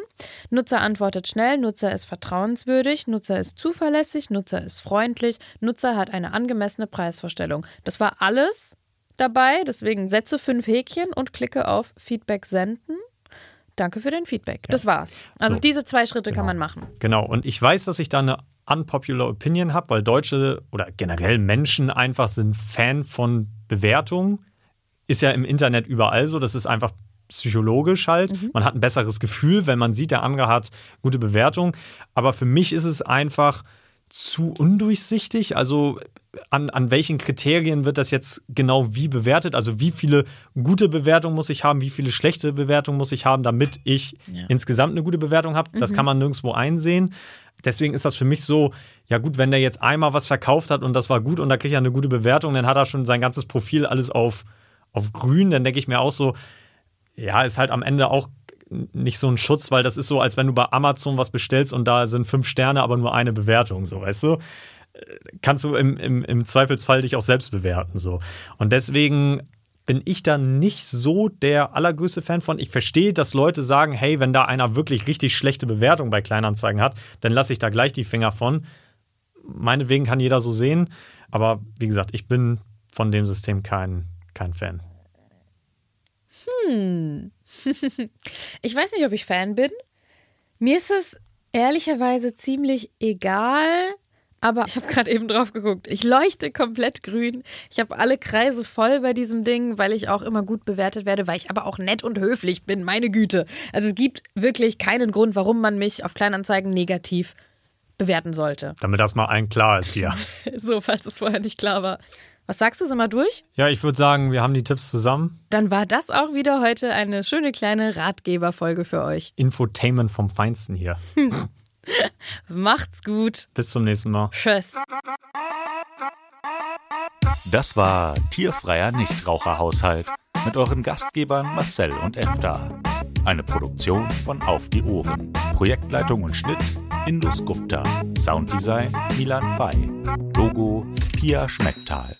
Nutzer antwortet schnell, Nutzer ist vertrauenswürdig, Nutzer ist zuverlässig, Nutzer ist freundlich, Nutzer hat eine angemessene Preisvorstellung. Das war alles dabei, deswegen setze fünf Häkchen und klicke auf Feedback senden. Danke für den Feedback. Das war's. Also So. diese zwei Schritte kann man machen. Genau, und ich weiß, dass ich da eine unpopular Opinion habe, weil Deutsche oder generell Menschen einfach sind Fan von Bewertungen. Ist ja im Internet überall so, das ist einfach psychologisch halt. Man hat ein besseres Gefühl, wenn man sieht, der andere hat gute Bewertung. Aber für mich ist es einfach zu undurchsichtig. Also an, an welchen Kriterien wird das jetzt genau wie bewertet? Also wie viele gute Bewertungen muss ich haben, wie viele schlechte Bewertungen muss ich haben, damit ich insgesamt eine gute Bewertung habe? Das kann man nirgendwo einsehen. Deswegen ist das für mich so, ja gut, wenn der jetzt einmal was verkauft hat und das war gut und da kriegt er eine gute Bewertung, dann hat er schon sein ganzes Profil alles auf, auf grün. Dann denke ich mir auch so, ja, ist halt am Ende auch nicht so ein Schutz, weil das ist so, als wenn du bei Amazon was bestellst und da sind fünf Sterne, aber nur eine Bewertung, so, weißt du? Kannst du im, im, im Zweifelsfall dich auch selbst bewerten, so. Und deswegen bin ich da nicht so der allergrößte Fan von. Ich verstehe, dass Leute sagen, hey, wenn da einer wirklich richtig schlechte Bewertung bei Kleinanzeigen hat, dann lasse ich da gleich die Finger von. Meinetwegen kann jeder so sehen, aber wie gesagt, ich bin von dem System kein, kein Fan. *laughs* Ich weiß nicht, ob ich Fan bin. Mir ist es ehrlicherweise ziemlich egal, aber ich habe gerade eben drauf geguckt. Ich leuchte komplett grün. Ich habe alle Kreise voll bei diesem Ding, weil ich auch immer gut bewertet werde, weil ich aber auch nett und höflich bin, meine Güte. Also es gibt wirklich keinen Grund, warum man mich auf Kleinanzeigen negativ bewerten sollte. Damit das mal allen klar ist hier. *laughs* so, falls es vorher nicht klar war. Was sagst du, sind wir durch? Ja, ich würde sagen, wir haben die Tipps zusammen. Dann war das auch wieder heute eine schöne kleine Ratgeberfolge für euch. Infotainment vom Feinsten hier. *laughs* Macht's gut. Bis zum nächsten Mal. Tschüss. Das war Tierfreier Nichtraucherhaushalt mit euren Gastgebern Marcel und Efta. Eine Produktion von Auf die Ohren. Projektleitung und Schnitt Indus Gupta. Sounddesign Milan Fay. Logo Pia Schmecktal.